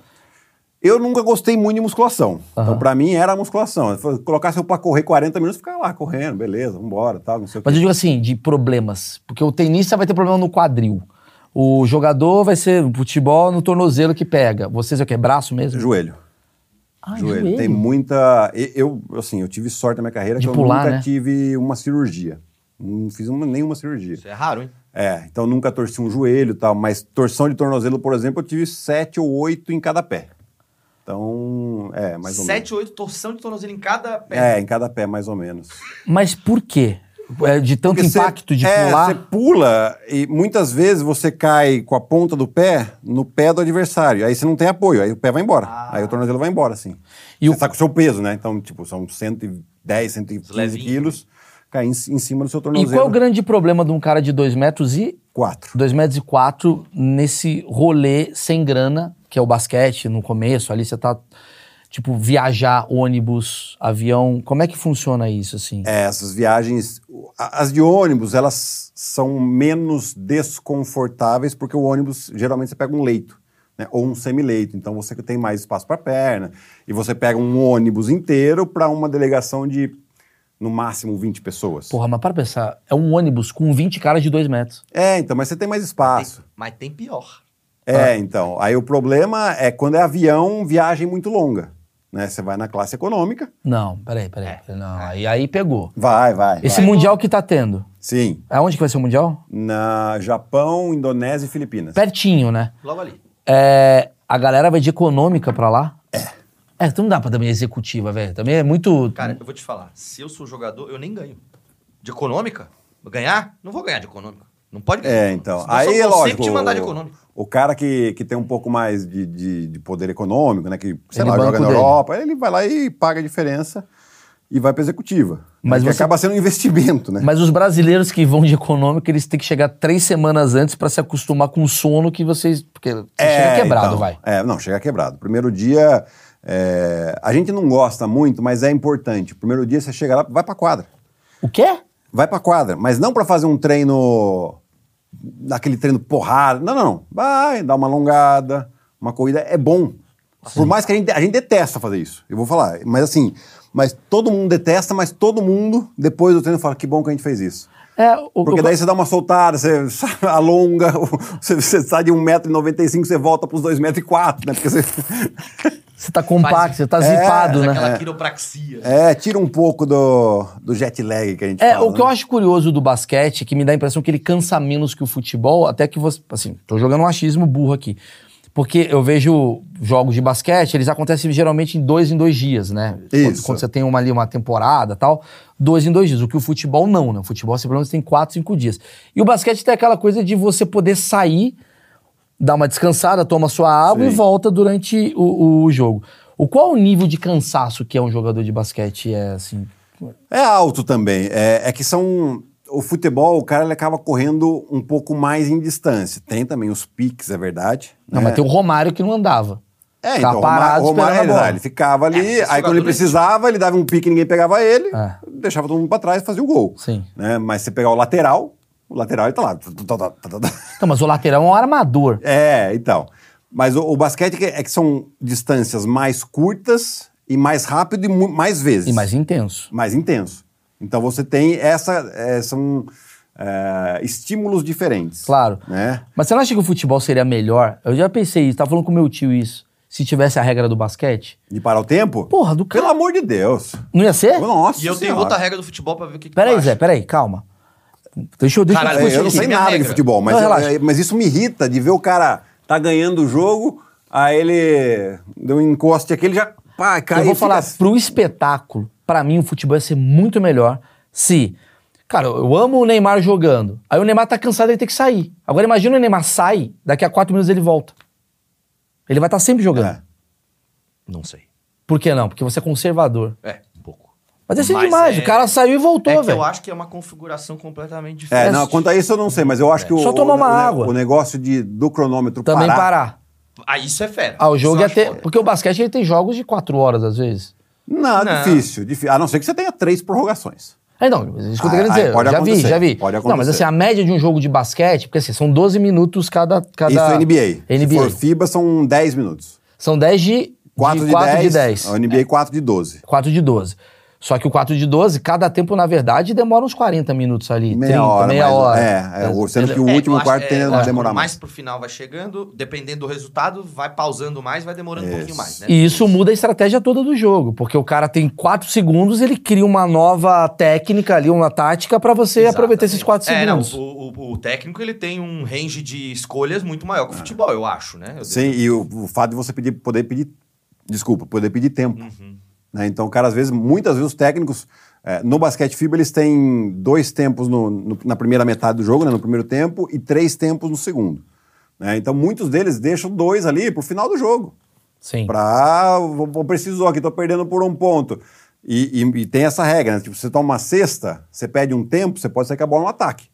Eu nunca gostei muito de musculação. Aham. Então, pra mim, era a musculação. Se colocasse eu pra correr 40 minutos, ficava lá correndo, beleza, vambora, tal, não sei o Mas quê. eu digo assim, de problemas. Porque o tenista vai ter problema no quadril. O jogador vai ser futebol no tornozelo que pega. Vocês é o quê? Braço mesmo? Joelho. Ah, joelho. Tem muita. Eu, assim, eu tive sorte na minha carreira De que eu pular, nunca né? tive uma cirurgia. Não fiz uma- nenhuma cirurgia. Isso é raro, hein? É, então nunca torci um joelho e tal, mas torção de tornozelo, por exemplo, eu tive sete ou oito em cada pé. Então, é, mais ou Sete, oito torção de tornozelo em cada pé. menos. É, em cada pé, mais ou menos. Mas por quê? É, de tanto Porque impacto você- de é, pular? Você pula e muitas vezes você cai com a ponta do pé no pé do adversário. Aí você não tem apoio, aí o pé vai embora. Ah. Aí o tornozelo vai embora, assim. E você o- tá com o seu peso, né? Então, tipo, são 110, 115 Levinho. quilos, cai em, em cima do seu E tornozelo. qual é o grande problema de um cara de 2 metros e Quatro. 2 metros e 4 nesse rolê sem grana, que é o basquete no começo, ali você tá, tipo, viajar, ônibus, avião, como é que funciona isso, assim? É, essas viagens, as de ônibus, elas são menos desconfortáveis porque o ônibus, geralmente você pega um leito, né, ou um semileito, então você tem mais espaço para perna, e você pega um ônibus inteiro para uma delegação de, no máximo, 20 pessoas. Porra, mas para pensar, é um ônibus com 20 caras de 2 metros. É, então, mas você tem mais espaço. Tem- mas tem pior. É, então, aí o problema é quando é avião, viagem muito longa, né, você vai na classe econômica, Não, peraí, peraí. peraí, Não, aí, aí pegou. vai, vai, Esse vai. mundial que tá tendo, Sim, aonde que vai ser o mundial? na Japão, Indonésia e Filipinas. Pertinho, né? Logo ali. É, a galera vai de econômica pra lá? É. É, então não dá pra também executiva, velho. Também é muito. Cara, eu vou te falar. Se eu sou jogador, eu nem ganho. De econômica? Ganhar? Não vou ganhar de econômica. Não pode ganhar. É, então. Aí eu é só lógico. te mandar de econômica. O cara que, que tem um pouco mais de, de, de poder econômico, né? Que, sei Ele lá, banca joga na dele. Europa, ele vai lá e paga a diferença e vai pra executiva. Mas Mas que você- acaba sendo um investimento, né? Mas os brasileiros que vão de econômica, eles têm que chegar três semanas antes pra se acostumar com o sono que vocês. Porque você chega quebrado, então, vai. É, não, chega quebrado. Primeiro dia, é, a gente não gosta muito, mas é importante. Primeiro dia você chega lá, vai pra quadra. O quê? Vai pra quadra, mas não pra fazer um treino, aquele treino porrada. Não, não, não. Vai, dá uma alongada, uma corrida é bom. Por mais que a gente, a gente detesta fazer isso, eu vou falar. Mas assim, mas todo mundo detesta, mas todo mundo, depois do treino, fala que bom que a gente fez isso. É, o, Porque o- daí você dá uma soltada, você alonga, você, você sai de 1,95m, você volta pros 2,04m, né? Porque você. você tá compacto, Faz- você tá É, zipado, né? aquela quiropraxia. É, tira um pouco do, do jet lag que a gente É, fala. o que eu né? acho curioso do basquete, que me dá a impressão que ele cansa menos que o futebol, até que você. Assim, tô jogando um achismo burro aqui. Porque eu vejo jogos de basquete, eles acontecem geralmente em dois em dois dias, né? Quando, Isso. quando você tem uma ali, uma temporada tal, dois em dois dias. O que o futebol não, né? O futebol, você pelo menos tem quatro, cinco dias. E o basquete tem aquela coisa de você poder sair, dar uma descansada, toma sua água Sim. e volta durante o, o jogo. O qual o nível de cansaço que é um jogador de basquete? É assim. É alto também. É, é que são. O futebol, o cara ele acaba correndo um pouco mais em distância. Tem também os piques, é verdade. Não, né? mas tem o Romário que não andava. É, Ficava então, o parado Romário, Romário, esperando a bola. ele ficava ali, É, aí quando ele é precisava, ele dava um pique e ninguém pegava ele, É. deixava todo mundo pra trás e fazia o gol. Sim. Né? Mas você pegar o lateral, o lateral ele tá lá. Então, mas o lateral é um armador. É, então. Mas o, o basquete que- é que são distâncias mais curtas e mais rápido e mais vezes. E mais intenso. mais intenso. Então você tem essa. é, são é, estímulos diferentes. Claro. Né? Mas você não acha que o futebol seria melhor? Eu já pensei isso, tava falando com meu tio isso. Se tivesse a regra do basquete. De parar o tempo? Porra, do Pelo cara. amor de Deus. Não ia ser? Nossa E eu tenho Senhora. outra regra do futebol pra ver o que, que Peraí. Zé, peraí, calma. Deixa eu. Deixa Caralho, eu eu não sei nada de regra. futebol, mas, Não, eu- relaxa. é, mas isso me irrita de ver o cara tá ganhando o jogo, aí ele deu um encoste aqui, ele já pá, cai eu vou e fica falar, assim. pro espetáculo, pra mim o futebol ia ser muito melhor se. Cara, eu amo o Neymar jogando. Aí o Neymar tá cansado, ele tem que sair. Agora imagina o Neymar sai, daqui a quatro minutos ele volta. Ele vai estar sempre jogando. É. Não sei. Por que não? Porque você é conservador. É, um pouco. Mas é assim Mas demais. é- O cara saiu e voltou, É velho. eu acho que é uma configuração completamente É, diferente. não, quanto a isso eu não sei, mas eu acho que o, Só tomar uma o, água. o negócio de, do cronômetro Também parar, parar. Ah, isso é fera. Ah, o jogo ia ter. foda. Porque o basquete ele tem jogos de quatro horas, às vezes. Não, Não. difícil, difícil. A não ser que você tenha três prorrogações. É, não, isso que eu tô Ah, querendo dizer. pode já vi, acontecer, já vi. pode Não, mas acontecer. assim, a média de um jogo de basquete, porque assim, são 12 minutos cada. cada Isso é NBA. NBA. Se for FIBA, são 10 minutos. São 10 de. 4 de, 4 10, de 10. A NBA 4 de 12. 4 de 12. Só que o 4 de 12, cada tempo, na verdade, demora uns 40 minutos ali. Meia 30, hora, meia mais- hora. é, é, sendo que o É, último acho- quarto é, tende eu a acho que demorar mais. mais pro final vai chegando, dependendo do resultado, vai pausando mais, vai demorando um pouquinho mais, né? E isso muda a estratégia toda do jogo, porque o cara tem 4 segundos, ele cria uma nova técnica ali, uma tática pra você aproveitar esses 4 É, não, segundos. o, o- o técnico ele tem um range de escolhas muito maior que o futebol, eu acho, né? Eu- Sim, e o, o fato de você pedir, poder pedir, desculpa, poder pedir tempo. Né? Então, cara, às vezes, muitas vezes os técnicos, é, no basquete FIBA, eles têm dois tempos no- no- na primeira metade do jogo, né, no primeiro tempo, e três tempos no segundo. né? Então, muitos deles deixam dois ali pro final do jogo. Sim. Pra. Vou, vou precisou aqui, tô perdendo por um ponto. E, e- e tem essa regra, né? Tipo, você toma uma cesta, você pede um tempo, você pode sair com a bola no ataque.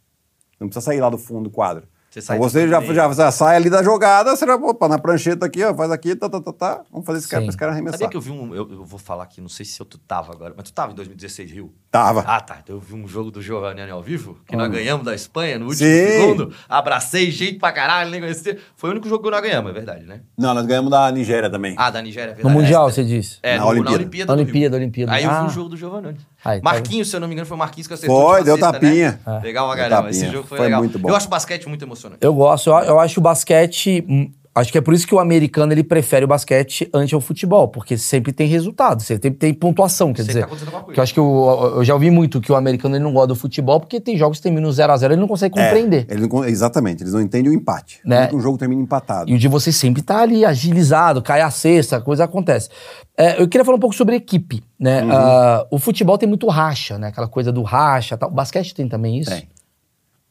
Não precisa sair lá do fundo do quadro. Você sai então você do já, já, já sai ali da jogada, você já, opa, na prancheta aqui, ó, faz aqui, tá, tá, tá, tá. Vamos fazer esse cara, Sim. esse cara arremessar. Sabia que eu vi um. Eu, eu vou falar aqui, não sei se eu tu tava agora, mas tu tava em 2016, Rio? Tava. Ah, tá. Eu vi um jogo do Giovanni ao vivo, que nós ganhamos da Espanha no último Sim. segundo. Abracei, gente pra caralho, nem conheci. Foi o único jogo que nós ganhamos, é verdade, né? Não, nós ganhamos da Nigéria também. Ah, da Nigéria, é No verdade. Mundial, É, você disse. É, Na no- Olimpíada. na Olimpíada. Olimpíada. Olimpíada. Aí eu vi Ah. um jogo do Giovanni. Aí, tá Marquinhos, se eu não me engano, foi o Marquinhos que acertou. Foi, deu cesta, tapinha. Né? Legal pra caramba. Esse jogo foi, Foi legal. muito bom. Eu acho basquete muito emocionante. Eu gosto, eu, eu acho o basquete. Acho que é por isso que o americano ele prefere o basquete ante o futebol, porque sempre tem resultado, sempre tem pontuação, quer Sempre dizer. tá acontecendo alguma coisa. que eu acho que o- eu já ouvi muito que o americano ele não gosta do futebol porque tem jogos que terminam 0 a 0 ele não consegue É, compreender. ele não exatamente, eles não entendem o empate. Né? Um jogo termina empatado. E o de você sempre tá ali agilizado, cai a cesta, a coisa acontece. É, eu queria falar um pouco sobre equipe, né? Uhum. Ah, o futebol tem muito racha, né? Aquela coisa do racha, tal. O basquete tem também isso? Tem.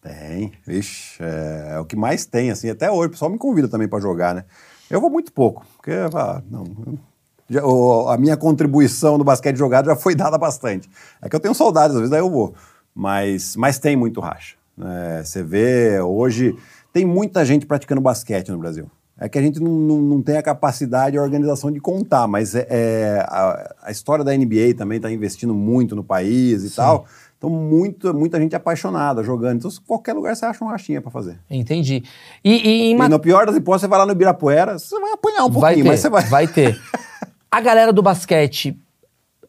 Tem, vixe, é, é o que mais tem, assim, até hoje. O pessoal me convida também pra jogar, né? Eu vou muito pouco, porque ah, não, já- o- a minha contribuição no basquete jogado já foi dada bastante. É que eu tenho saudades, às vezes daí eu vou. Mas, mas tem muito racha. né? Você vê, hoje, tem muita gente praticando basquete no Brasil. É que a gente não, não, não tem a capacidade e a organização de contar, mas é, é, a, a história da NBA também está investindo muito no país e tal. Então, muito, muita gente apaixonada jogando. Então, qualquer lugar você acha uma rachinha para fazer. Entendi. E, e, E ma- no pior das hipóteses, você vai lá no Ibirapuera, você vai apanhar um vai pouquinho, ter, mas você vai. vai ter. A galera do basquete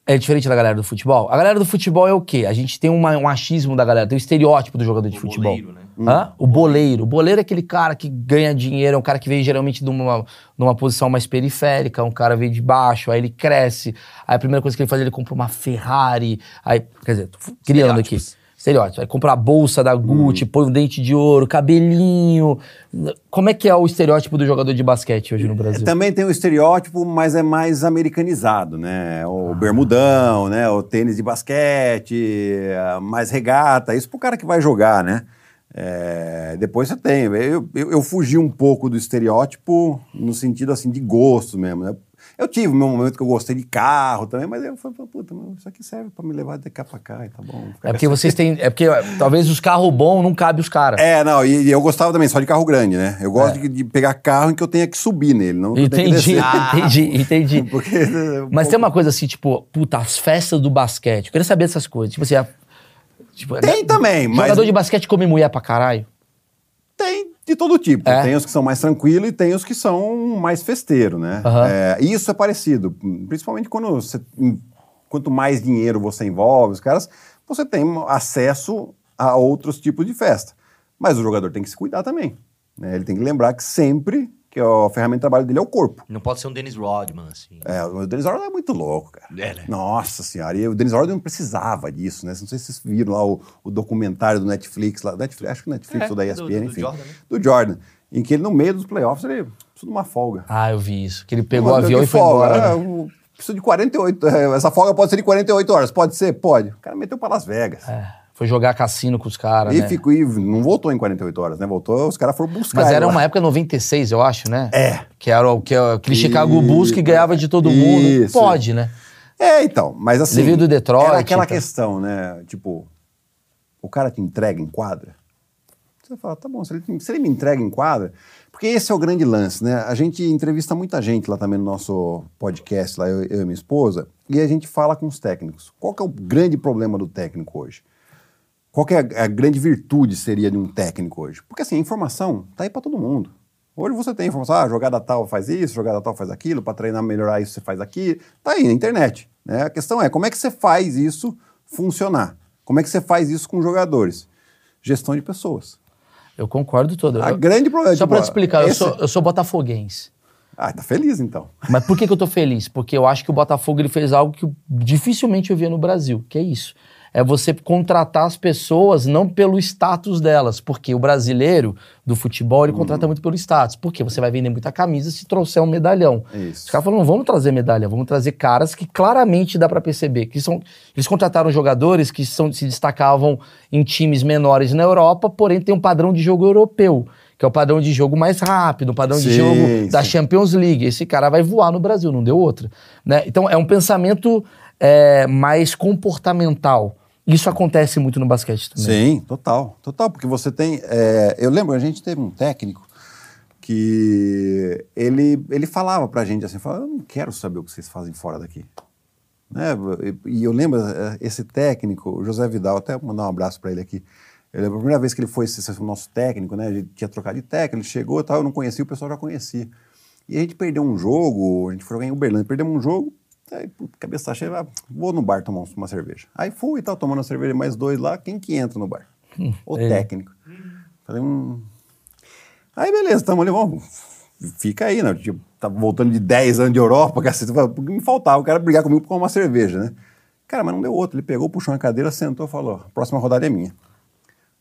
é diferente da galera do futebol? A galera do futebol é o quê? A gente tem uma- um achismo da galera, tem o estereótipo do jogador de O futebol. boleiro, né? Hã? O boleiro. O boleiro é aquele cara que ganha dinheiro, é um cara que veio geralmente de uma, numa posição mais periférica, um cara veio de baixo, aí ele cresce, aí a primeira coisa que ele faz, ele compra uma Ferrari, aí, quer dizer, tô criando aqui. Estereótipo. Aí compra a bolsa da Gucci, Hum. põe um dente de ouro, cabelinho. Como é que é o estereótipo do jogador de basquete hoje no Brasil? Também tem o estereótipo, mas é mais americanizado, né? O bermudão, né? O tênis de basquete, mais regata, isso pro cara que vai jogar, né? É, depois você tem. Eu, eu, eu fugi um pouco do estereótipo no sentido assim de gosto mesmo, né? Eu tive meu momento que eu gostei de carro também, mas eu falei, puta, isso aqui serve pra me levar de cá pra cá e tá bom. É porque vocês têm. É porque talvez os carros bons não cabem os caras. É, não, e, e eu gostava também só de carro grande, né? Eu gosto de, de pegar carro em que eu tenha que subir nele, não Entendi, entendi, entendi. Porque, Mas tem uma coisa assim, tipo, puta, as festas do basquete. Eu queria saber dessas coisas. Tipo assim, a- tipo, Tem também, mas Jogador de basquete come mulher pra caralho. tem de todo tipo. É? Tem os que são mais tranquilos e tem os que são mais festeiro, né? Aham. É, e isso é parecido, principalmente quando você, quanto mais dinheiro você envolve os caras, você tem acesso a outros tipos de festa. Mas o jogador tem que se cuidar também. né? Ele tem que lembrar que sempre que a ferramenta de trabalho dele é o corpo. Não pode ser um Dennis Rodman, assim. É, o Dennis Rodman é muito louco, cara. É, né? Nossa senhora, e o Dennis Rodman não precisava disso, né? Não sei se vocês viram lá o, o documentário do Netflix, lá, Netflix, acho que Netflix É, ou da do- ESPN, do enfim. Jordan, né? Do Jordan, em que ele no meio dos playoffs ele precisa de uma folga. Ah, eu vi isso. Que ele pegou o avião e foi folga? embora. É, né? o- Preciso de 48. é, Essa folga pode ser de 48 horas. Pode ser? Pode. O cara meteu pra Las Vegas. É, foi jogar cassino com os caras, E né? ficou, e não voltou em 48 horas, né? Voltou, os caras foram buscar. Mas era uma época 96, eu acho, né? É. Que era o que é aquele Chicago. Bulls que ganhava de todo mundo. Isso. Pode, né? É, então, mas assim. Ele veio do Detroit, Era aquela tá? questão, né? Tipo, o cara te entrega em quadra. Você fala, tá bom, se ele, se ele me entrega em quadra. Porque esse é o grande lance, né? A gente entrevista muita gente lá também no nosso podcast, lá eu, eu e minha esposa, e a gente fala com os técnicos. Qual que é o grande problema do técnico hoje? Qual que é a, a grande virtude seria de um técnico hoje? Porque assim, a informação tá aí para todo mundo. Hoje você tem informação, ah, jogada tal faz isso, jogada tal faz aquilo, para treinar melhorar isso você faz aquilo. Tá aí na internet. Né? A questão é como é que você faz isso funcionar? Como é que você faz isso com jogadores? Gestão de pessoas. Eu concordo todo. A Eu- grande problema. Só tipo, pra te explicar, eu esse- sou, eu sou botafoguense. Ah, tá feliz então. Mas por que, que eu tô feliz? Porque eu acho que o Botafogo ele fez algo que dificilmente eu via no Brasil, que é isso. É você contratar as pessoas não pelo status delas, porque o brasileiro do futebol ele contrata Uhum. muito pelo status. Porque você vai vender muita camisa se trouxer um medalhão. Isso. Os caras falaram, não vamos trazer medalha, vamos trazer caras que claramente dá pra perceber que são. Eles contrataram jogadores que são, se destacavam em times menores na Europa, porém tem um padrão de jogo europeu, que é o padrão de jogo mais rápido, o padrão de Sim, jogo da sim. Champions League. Esse cara vai voar no Brasil, não deu outra. Né? Então é um pensamento é, mais comportamental. Isso acontece muito no basquete também. Sim, total, total, porque você tem. é, eu lembro, a gente teve um técnico que ele, ele falava pra gente assim, falava, eu não quero saber o que vocês fazem fora daqui. Né? E, eu lembro, é, esse técnico, José Vidal, até mandar um abraço pra ele aqui. Lembro a primeira vez que ele foi esse, nosso técnico, né? A gente tinha trocado de técnico, ele chegou e tal, eu não conhecia, o pessoal já conhecia. E a gente perdeu um jogo, a gente foi em Uberlândia, perdemos um jogo, aí, pô, cabeça cheia, ah, vou no bar tomar uma cerveja. Aí fui e tal, tomando a cerveja, mais dois lá, quem que entra no bar? O ele. técnico. Falei, hum... Aí beleza, tamo ali, vamos, fica aí, né? Tipo, tá voltando de 10 anos de Europa, cacete, porque me faltava, o cara brigar comigo por uma cerveja, né? Cara, mas não deu outro, ele pegou, puxou uma cadeira, sentou e falou, próxima rodada é minha.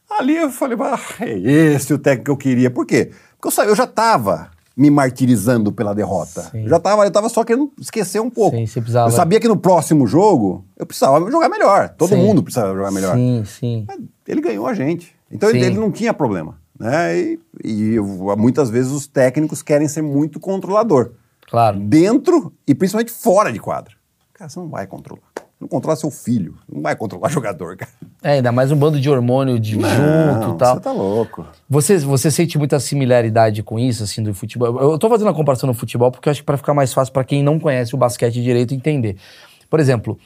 Ali eu falei, ah, é esse o técnico que eu queria. Por quê? Porque eu, eu já estava me martirizando pela derrota. Sim. Já estava, eu tava só querendo esquecer um pouco. Sim, você precisava- Eu sabia que no próximo jogo eu precisava jogar melhor. Todo Sim. mundo precisava jogar melhor. Sim, sim. Mas ele ganhou a gente. Então ele, ele não tinha problema. Né? E, e eu- muitas vezes os técnicos querem ser muito controlador. Claro. Dentro e principalmente fora de quadra. Cara, você não vai controlar. Não controla seu filho. Não vai controlar jogador, cara. É, ainda mais um bando de hormônio de junto Não, e tal. Você tá louco. Você, você sente muita similaridade com isso, assim, do futebol? Eu tô fazendo a comparação no futebol porque eu acho que para ficar mais fácil para quem não conhece o basquete direito entender. Por exemplo,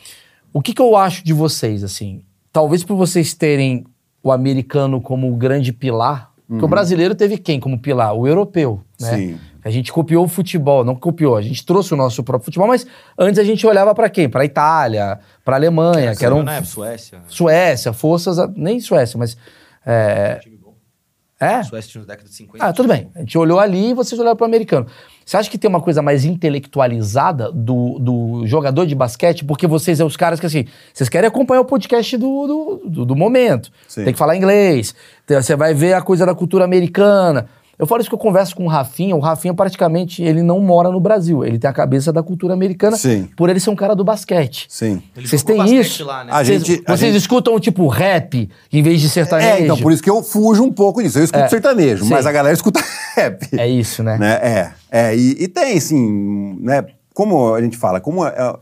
o que, que eu acho de vocês, assim? Talvez por vocês terem o americano como o grande pilar, porque o brasileiro teve quem como pilar? O europeu, né? Sim. A gente copiou o futebol, não copiou, a gente trouxe o nosso próprio futebol, mas antes a gente olhava para quem? Para Itália, para Alemanha, que eram né? Suécia. Suécia, forças, a- nem Suécia, mas é, Time bom. é, Suécia tinha nos décadas de 50. ah, tudo bem. A gente olhou ali e vocês olharam para o americano. Você acha que tem uma coisa mais intelectualizada do, do jogador de basquete? Porque vocês são os caras que, assim, vocês querem acompanhar o podcast do, do, do- do momento. Sim. Tem que falar inglês. Você vai ver a coisa da cultura americana. Eu falo isso que eu converso com o Rafinha. O Rafinha, praticamente, ele não mora no Brasil. Ele tem a cabeça da cultura americana Sim. por ele ser um cara do basquete. Sim. Vocês têm basquete isso? lá, né? A Vocês, gente- a vocês gente- escutam, tipo, rap em vez de sertanejo? É, então por isso que eu fujo um pouco disso. Eu escuto É. sertanejo, Sim. mas a galera escuta rap. É isso, né? né? É, é e, e tem, assim, né? Como a gente fala, como é-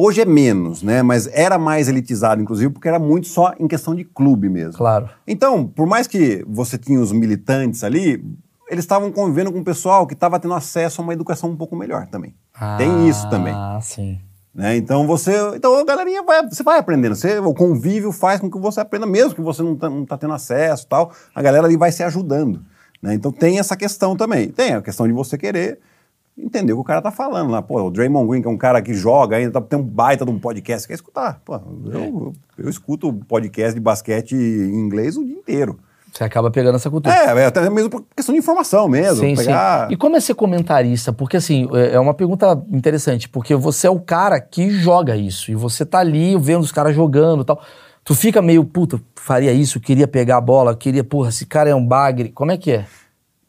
hoje é menos, né? Mas era mais elitizado, inclusive, porque era muito só em questão de clube mesmo. Claro. Então, por mais que você tinha os militantes ali, eles estavam convivendo com o pessoal que estava tendo acesso a uma educação um pouco melhor também. tem isso também. Ah, sim. Né? Então você. Então a galerinha vai. Você vai aprendendo. Você, o convívio faz com que você aprenda, mesmo que você não tá, não tá tendo acesso e tal. A galera ali vai se ajudando. Né? Então tem essa questão também. Tem a questão de você querer entender o que o cara tá falando lá. Pô, o Draymond Green, que é um cara que joga ainda, tá, tem um baita de um podcast, quer escutar. Pô, eu, eu, eu escuto podcast de basquete em inglês o dia inteiro. Você acaba pegando essa cultura. É, é até mesmo por questão de informação mesmo. Sim, pegar... sim. E como é ser comentarista? Porque, assim, é é uma pergunta interessante, porque você é o cara que joga isso, e você tá ali vendo os caras jogando e tal. Tu fica meio, puta, faria isso, queria pegar a bola, queria, porra, esse cara é um bagre. Como é que é?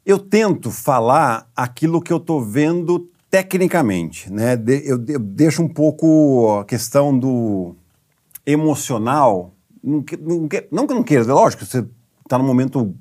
Eu tento falar aquilo que eu tô vendo tecnicamente, né? De- eu, eu deixo um pouco a questão do emocional. Não, que- não, não não queira, lógico, você tá no momento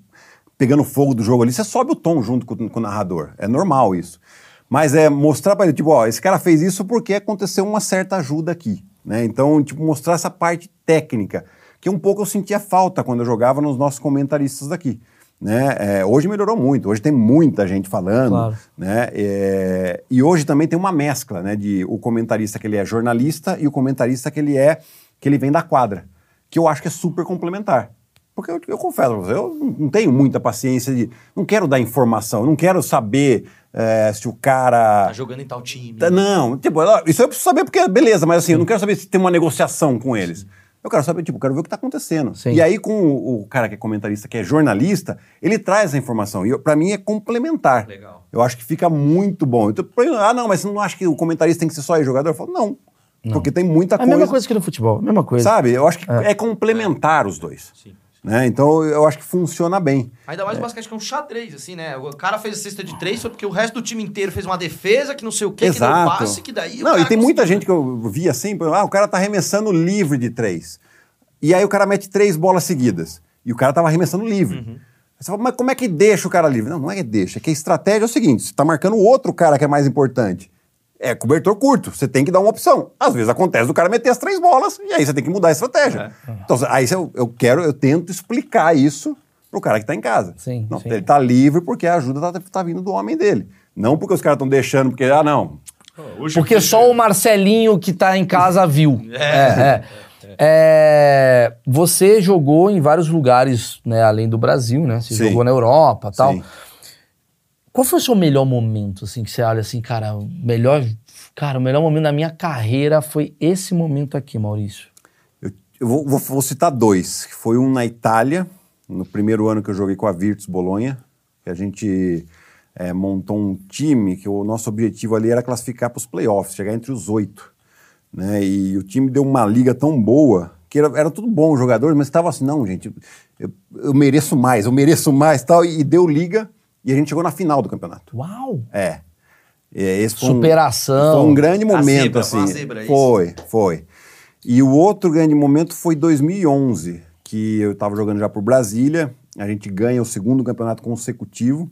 pegando fogo do jogo ali, você sobe o tom junto com, com o narrador. É normal isso. Mas é mostrar para ele, tipo, ó, esse cara fez isso porque aconteceu uma certa ajuda aqui. Né? Então, tipo, mostrar essa parte técnica, que um pouco eu sentia falta quando eu jogava nos nossos comentaristas daqui. Né? É, hoje melhorou muito, hoje tem muita gente falando. Claro. Né? É, e hoje também tem uma mescla, né? De o comentarista que ele é jornalista e o comentarista que ele é que ele vem da quadra, que eu acho que é super complementar. Porque eu, eu confesso, eu não- tenho muita paciência de. Não quero dar informação, não quero saber é, se o cara. Tá jogando em tal time. Tá, Não, tipo, isso eu preciso saber porque, beleza, mas assim, eu não quero saber se tem uma negociação com eles. Eu quero saber, tipo, eu quero ver o que está acontecendo. Sim. E aí, com o, o cara que é comentarista, que é jornalista, ele traz a informação. E pra mim é complementar. Legal. Eu acho que fica muito bom. Então, pra mim, ah, não, mas você não acha que o comentarista tem que ser só jogador? Eu falo, não. Porque tem muita É a coisa. mesma coisa que no futebol, a mesma coisa. Sabe? Eu acho que é, complementar os dois. Sim. Né? Então eu acho que funciona bem. Ainda mais o basquete que é um xadrez, assim, né? O cara fez a cesta de três, foi porque o resto do time inteiro fez uma defesa, que não sei o quê, que deu Exato. passe, que daí não, e tem muita gente que eu vi assim, ah, o cara tá arremessando livre de três. E aí o cara mete três bolas seguidas. E o cara tava arremessando livre. Uhum. Você fala, mas como é que deixa o cara livre? Não, não é que deixa, é que a estratégia é o seguinte: você tá marcando o outro cara que é mais importante. É cobertor curto, você tem que dar uma opção. Às vezes acontece do cara meter as três bolas e aí você tem que mudar a estratégia. É. Então, aí eu, eu quero, eu tento explicar isso pro cara que tá em casa. Sim, Não, sim. Ele tá livre porque a ajuda tá, tá vindo do homem dele. Não porque os caras estão deixando, porque, ah, não, Porque só o Marcelinho que tá em casa viu. É, é. É, você jogou em vários lugares, né, além do Brasil, né? Você Sim. jogou na Europa e tal. Sim. Qual foi o seu melhor momento, assim, que você olha assim, cara, melhor, cara, o melhor momento da minha carreira foi esse momento aqui, Maurício. Eu, eu vou, vou- vou citar dois. Foi um na Itália, no primeiro ano que eu joguei com a Virtus Bolonha, que a gente eh, montou um time que o nosso objetivo ali era classificar para os playoffs, chegar entre os oito. Né? E o time deu uma liga tão boa que era, era tudo bom jogadores, mas estava assim, não, gente, eu, eu mereço mais, eu mereço mais tal. E deu liga e a gente chegou na final do campeonato. Uau! É. Esse foi um- Superação. foi um grande A momento, zebra, assim. zebra, é foi, foi. E o outro grande momento foi 2011, que eu estava jogando já por Brasília. A gente ganha o segundo campeonato consecutivo,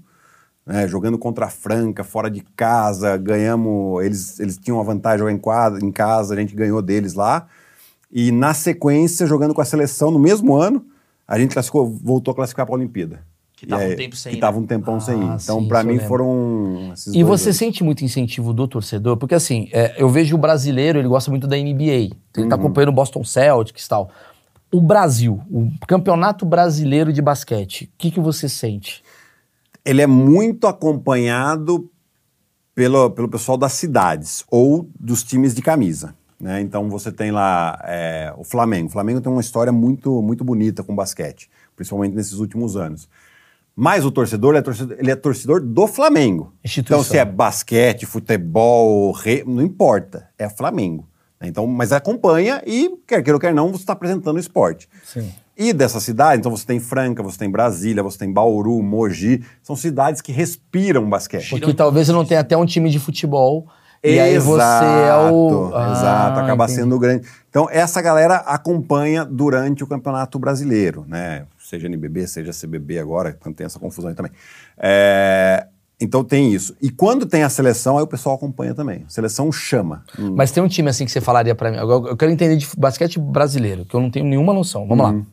né, jogando contra a Franca, fora de casa. Ganhamos. Eles, eles tinham a vantagem de jogar em, quadra, em casa, a gente ganhou deles lá. E na sequência, jogando com a seleção no mesmo ano, a gente voltou a classificar para a Olimpíada. Que tava E um tempo sem, Que né? tava um tempão sem ir. Ah, Então, para mim, lembro. foram esses E dois você anos. sente muito incentivo do torcedor? Porque assim, é, eu vejo o brasileiro, ele gosta muito da NBA. Ele Uhum. tá acompanhando o Boston Celtics e tal. O Brasil, o campeonato brasileiro de basquete, o que, que você sente? ele é muito acompanhado pelo, pelo pessoal das cidades ou dos times de camisa. Né? Então você tem lá é, o Flamengo. O Flamengo tem uma história muito, muito bonita com basquete, principalmente nesses últimos anos. Mas o torcedor, ele é torcedor, ele é torcedor do Flamengo. Então, se é basquete, futebol, re- não importa, é Flamengo. né? Então, mas acompanha e, quer queira ou quer não, você está apresentando o esporte. Sim. E dessa cidade, então você tem Franca, você tem Brasília, você tem Bauru, Mogi, são cidades que respiram basquete. Porque talvez você não tenha até um time de futebol. E aí você é o. Ah, Exato, acaba entendi. sendo grande. Então, essa galera acompanha durante o Campeonato Brasileiro, né? Seja NBB, seja CBB agora, então tem essa confusão aí também. É, Então tem isso. E quando tem a seleção, aí o pessoal acompanha também. A seleção chama. Hum, Mas tem um time assim que você falaria pra mim. Agora, Eu quero entender de basquete brasileiro, que eu não tenho nenhuma noção. Vamos Uhum. lá.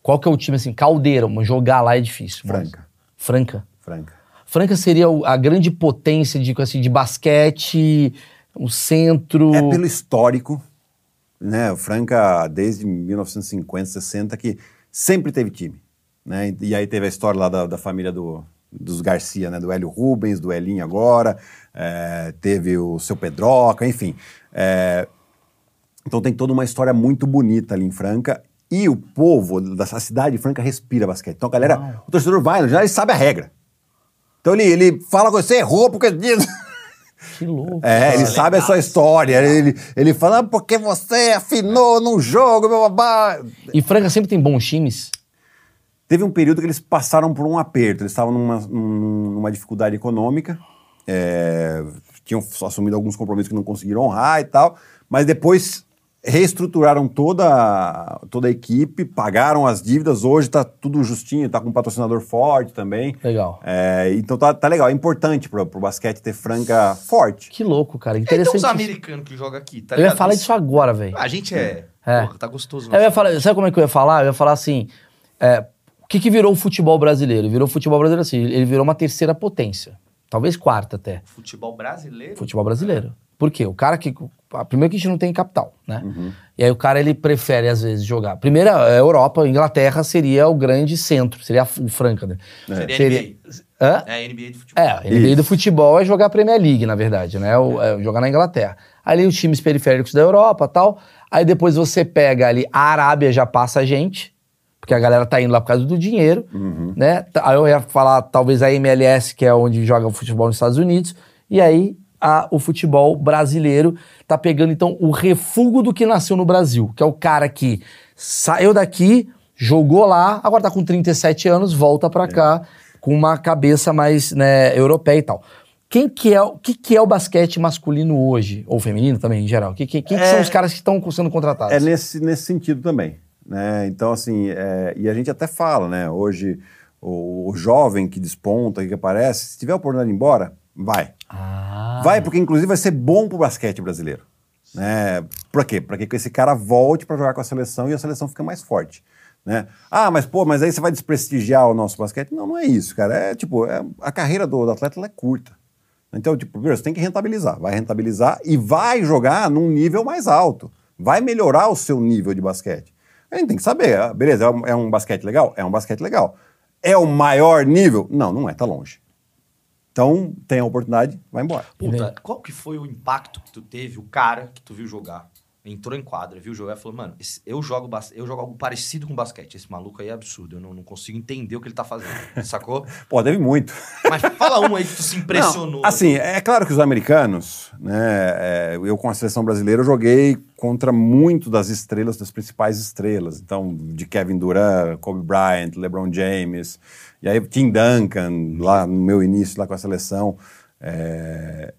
Qual que é o time assim? Caldeira, jogar lá é difícil. mas- Franca. Franca. Franca. Franca seria a grande potência de, assim, de basquete, o centro. É pelo histórico, né? Franca, desde 1950, 60, que sempre teve time. Né? E aí teve a história lá da, da família do, dos Garcia, né? Do Hélio Rubens, do Elinho agora, é, teve o seu Pedroca, enfim. É, então tem toda uma história muito bonita ali em Franca. E o povo dessa cidade de Franca respira basquete. Então a galera, Uau. o torcedor vai, já ele sabe a regra. Então ele, ele fala com você, errou porque diz. Que louco. É, ele Ah, sabe a legal. sua história. Ele, ele fala, ah, porque você afinou num jogo, blá, blá. E Franca sempre tem bons times. Teve um período que eles passaram por um aperto, eles estavam numa, num- numa dificuldade econômica, é, tinham assumido alguns compromissos que não conseguiram honrar e tal, mas depois reestruturaram toda, a- toda a equipe, pagaram as dívidas, hoje está tudo justinho, está com um patrocinador forte também. Legal. É, então tá, tá legal, é importante pro, pro basquete ter franca forte. Que louco, cara. Tem Interessante. uns isso. americanos que jogam aqui, tá eu ia falar disso agora, velho. A gente é. É. Porra, tá gostoso. Eu ia falar, sabe como é que eu ia falar? Eu ia falar assim: é, o que, que virou o futebol brasileiro? Virou o futebol brasileiro assim, ele virou uma terceira potência. Talvez quarta até. Futebol brasileiro. Futebol brasileiro. Por quê? O cara que. Primeiro que a gente não tem capital, né? Uhum. E aí o cara ele prefere, às vezes, jogar. Primeiro, a Europa, a Inglaterra seria o grande centro, seria o Franca, né? Seria Seria- NBA. Hã? É NBA de futebol. É, a NBA do futebol é jogar a Premier League, na verdade, né? O- é jogar na Inglaterra. Ali os times periféricos da Europa tal. Aí depois você pega ali, a Arábia já passa a gente, porque a galera tá indo lá por causa do dinheiro, né? T- Aí eu ia falar talvez a MLS, que é onde joga o futebol nos Estados Unidos, e aí a- o futebol brasileiro tá pegando então o refúgio do que nasceu no Brasil, que é o cara que saiu daqui, jogou lá, agora tá com 37 anos, volta pra cá com uma cabeça mais né, europeia e tal. Quem que é, o que, que é o basquete masculino hoje? Ou feminino também, em geral? Que, que, quem que É- são os caras que estão sendo contratados? É nesse, nesse sentido também. Né? Então, assim, é, e a gente até fala, né? Hoje, o, o jovem que desponta, que aparece, se tiver a oportunidade de ir embora, vai. Ah, Vai, porque inclusive vai ser bom pro basquete brasileiro. Né? Pra quê? Pra que esse cara volte para jogar com a seleção e a seleção fica mais forte. Né? Ah, mas pô, mas aí você vai desprestigiar o nosso basquete? Não, não é isso, cara. É tipo, é- a carreira do, do atleta é curta. Então, tipo, primeiro, você tem que rentabilizar. Vai rentabilizar e vai jogar num nível mais alto. Vai melhorar o seu nível de basquete. A gente tem que saber, ah, beleza, é um, é um basquete legal? É um basquete legal. É o maior nível? Não, não é, tá longe. Então, tem a oportunidade, vai embora. Puta, qual que foi o impacto que tu teve, o cara que tu viu jogar? Entrou em quadra, viu jogar e falou, mano, esse- eu jogo, eu jogo algo parecido com basquete. Esse maluco aí é absurdo, eu não, não consigo entender o que ele tá fazendo. Sacou? Pô, teve muito. Mas fala um aí que tu se impressionou. Não, assim, é claro que os americanos, né? é, eu com a seleção brasileira eu joguei contra muito das estrelas, das principais estrelas. Então, de Kevin Durant, Kobe Bryant, LeBron James, e aí Tim Duncan, lá no meu início lá com a seleção. é,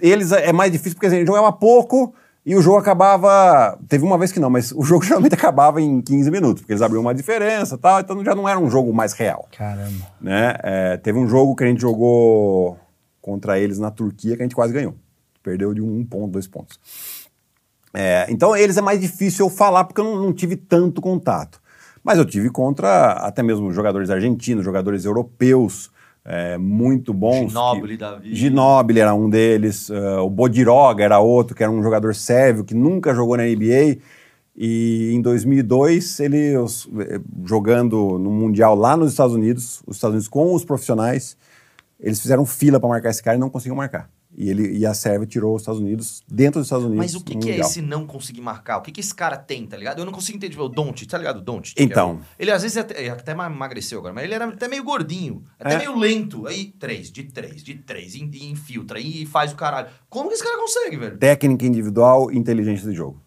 Eles é é mais difícil porque assim, a gente jogava pouco e o jogo acabava. Teve uma vez que não, mas o jogo geralmente acabava em 15 minutos, porque eles abriam uma diferença e tal, então já não era um jogo mais real Caramba. né? É, teve um jogo que a gente jogou contra eles na Turquia que a gente quase ganhou. Perdeu de um ponto, dois pontos. É, então, eles é mais difícil eu falar porque eu não, não tive tanto contato. Mas eu tive contra até mesmo jogadores argentinos, jogadores europeus, é, muito bons. Ginóbili que- da vida. Ginóbili era um deles, é, o Bodiroga era outro, que era um jogador sérvio que nunca jogou na NBA. E em 2002, ele os- eh, jogando no Mundial lá nos Estados Unidos, os Estados Unidos com os profissionais, eles fizeram fila para marcar esse cara e não conseguiam marcar. E, ele, e a Sérvia tirou os Estados Unidos dentro dos Estados Unidos. Mas o que, que é esse não conseguir marcar? O que, que esse cara tem, tá ligado? Eu não consigo entender. Tipo, o Don't, tá ligado? O Don't. Então. ele às vezes até, até emagreceu agora, mas ele era até meio gordinho, até É. meio lento. Aí, três, de três, de três, e, e infiltra, e faz o caralho. Como que esse cara consegue, velho? Técnica individual inteligência de jogo.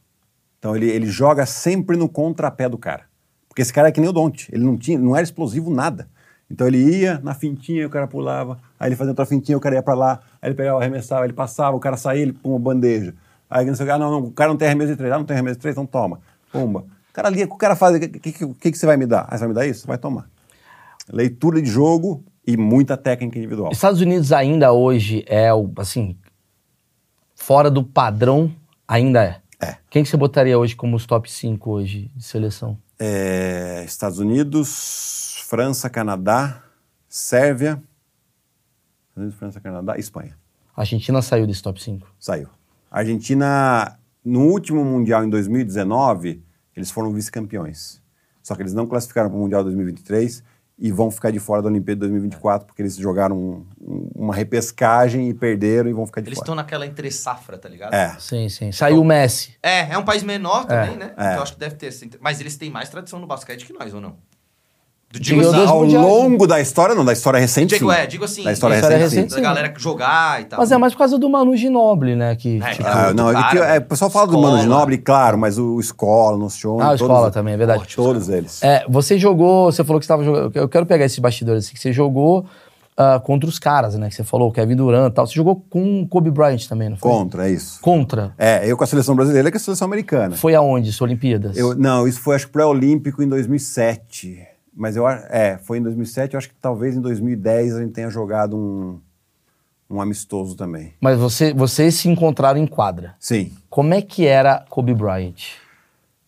Então ele, ele joga sempre no contrapé do cara. Porque esse cara é que nem o Don't. Ele não, tinha, não era explosivo nada. Então ele ia na fintinha, o cara pulava, aí ele fazia outra fintinha, o cara ia pra lá, aí ele pegava, arremessava, ele passava, o cara saía, ele pum, bandeja. Aí não sei o que, ah, não, não, o cara não tem arremesso de três, ah, não tem arremesso de três, então toma. Pumba. O cara ali, o cara faz, o que, que, que, que que você vai me dar? Ah, você vai me dar isso? Vai tomar. Leitura de jogo e muita técnica individual. Estados Unidos ainda hoje é o, assim, fora do padrão, ainda é. É. Quem que você botaria hoje como os top 5 hoje de seleção? É, Estados Unidos, França, Canadá, Sérvia, Estados Unidos, França, Canadá, Espanha. A Argentina saiu desse top 5. Saiu. A Argentina, no último Mundial em 2019, eles foram vice-campeões. Só que eles não classificaram para o Mundial 2023 e vão ficar de fora da Olimpíada de 2024 porque eles jogaram um- um- uma repescagem e perderam e vão ficar de Eles fora. estão naquela entre safra, tá ligado? É. Sim, sim. Saiu o Messi. É, é um país menor também, né? é. Então eu acho que deve ter. Mas eles têm mais tradição no basquete que nós, ou não? Do, Digo, digo, dois Ao longo da história, não, da história recente, digo, sim. é, digo assim. Da história Da história recente, recente. Da galera que jogar e tal. Mas é mais por causa do Manu Ginobili, né? Que, É, tipo, cara. Ah, não, Cara, é que, é, o pessoal fala do Mano escola. Ginobili, claro, mas o Escola, no show. Ah, o Escola também, é verdade. Todos eles. É, você jogou, você falou que estava jogando. Eu quero pegar esses bastidores assim, que você jogou ah, contra os caras, né? Que você falou, Kevin Durant e tal. Você jogou com o Kobe Bryant também, não foi? Contra, é isso. Contra. É, eu com a seleção brasileira e com a seleção americana. Foi aonde? Isso, Olimpíadas? Eu, não, isso foi acho que pré-olímpico em 2007. Mas eu. É, foi em 2007. Eu acho que talvez em 2010 a gente tenha jogado um, um amistoso também. Mas você, vocês se encontraram em quadra. Sim. Como é que era Kobe Bryant?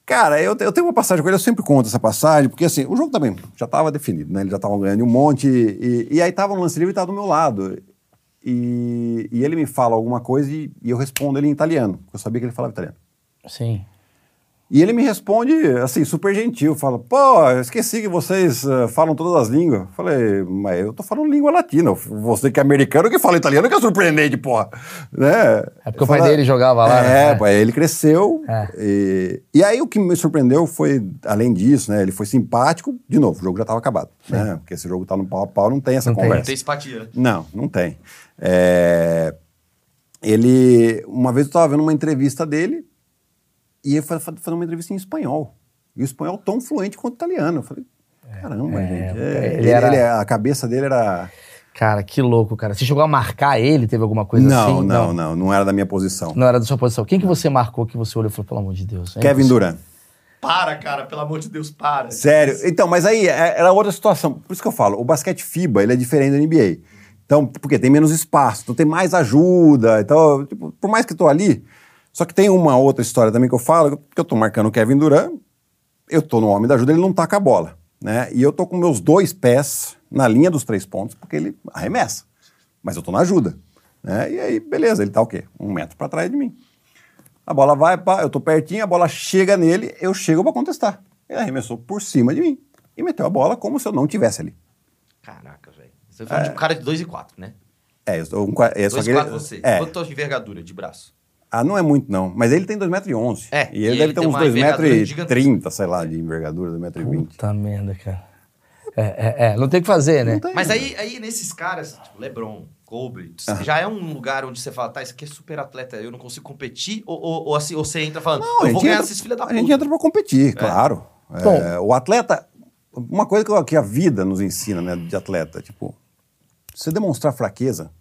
Cara, eu, eu tenho uma passagem com ele, eu sempre conto essa passagem, porque assim, o jogo também já estava definido, né? Eles já estavam ganhando um monte, e, e aí tava no lance livre e tava do meu lado. E, e ele me fala alguma coisa e, e eu respondo ele em italiano, porque eu sabia que ele falava italiano. Sim. E ele me responde, assim, super gentil, fala, pô, esqueci que vocês eh, falam todas as línguas. Eu Falei, mas eu tô falando língua latina, você que é americano que fala italiano que é surpreendente, porra. Né? É porque o pai dele jogava lá, É, né? pô, ele cresceu. É. E, e aí o que me surpreendeu foi, além disso, né, ele foi simpático, de novo, o jogo já estava acabado, né? Porque esse jogo tá no pau a pau, não tem essa Não tem. Não conversa. tem simpatia. né? Não, não tem. É, ele, uma vez eu estava vendo uma entrevista dele e ele foi fa- fazendo uma entrevista em espanhol. E o espanhol tão fluente quanto o italiano. Eu falei, caramba, é, gente. ele é, ele era- ele- a cabeça dele era. Cara, que louco, cara. Você chegou a marcar ele? Teve alguma coisa não, assim? não, não, não era da minha posição. Não era da sua posição. Quem que você marcou que você olhou e falou, pelo amor de Deus? é Kevin. Durant. Para, cara, pelo amor de Deus, para. Sério. Então, mas aí é- era outra situação. Por isso que eu falo, o basquete FIBA, ele é diferente da NBA. Então, porque tem menos espaço, então tem mais ajuda. Então, tipo, por mais que eu tô ali, só que tem uma outra história também que eu falo, que eu tô marcando o Kevin Durant, eu tô no homem da ajuda, ele não taca a bola, né? E eu tô com meus dois pés na linha dos três pontos, porque ele arremessa. Mas eu tô na ajuda, né? E aí, beleza, ele tá o quê? Um metro para trás de mim. A bola vai, pá, eu tô pertinho, a bola chega nele, eu chego para contestar. Ele arremessou por cima de mim e meteu a bola como se eu não tivesse ali. Caraca, velho. Você foi um cara de 2 e 4, né? É, eu um, é, só 2 que e ele- 4 você. É. Quanto de envergadura de braço? Ah, não é muito não, mas ele tem 2,11 m. É, E e ele ele deve ter uns uma envergadura 2,30m, sei lá, de envergadura, 2,20m. Puta merda, cara. É, é, é. Não tem o que fazer, né? Não tem. Mas aí, aí nesses caras, tipo, LeBron, Kobe, já é um lugar onde você fala, tá, isso aqui é super atleta, eu não consigo competir? Ou, ou, ou assim, ou você entra falando, Não, a eu gente vou ganhar entra- esses filha da A puta. gente entra pra competir, claro. É, Bom. o atleta, uma coisa que, que a vida nos ensina, né, de atleta, tipo, se você demonstrar fraqueza,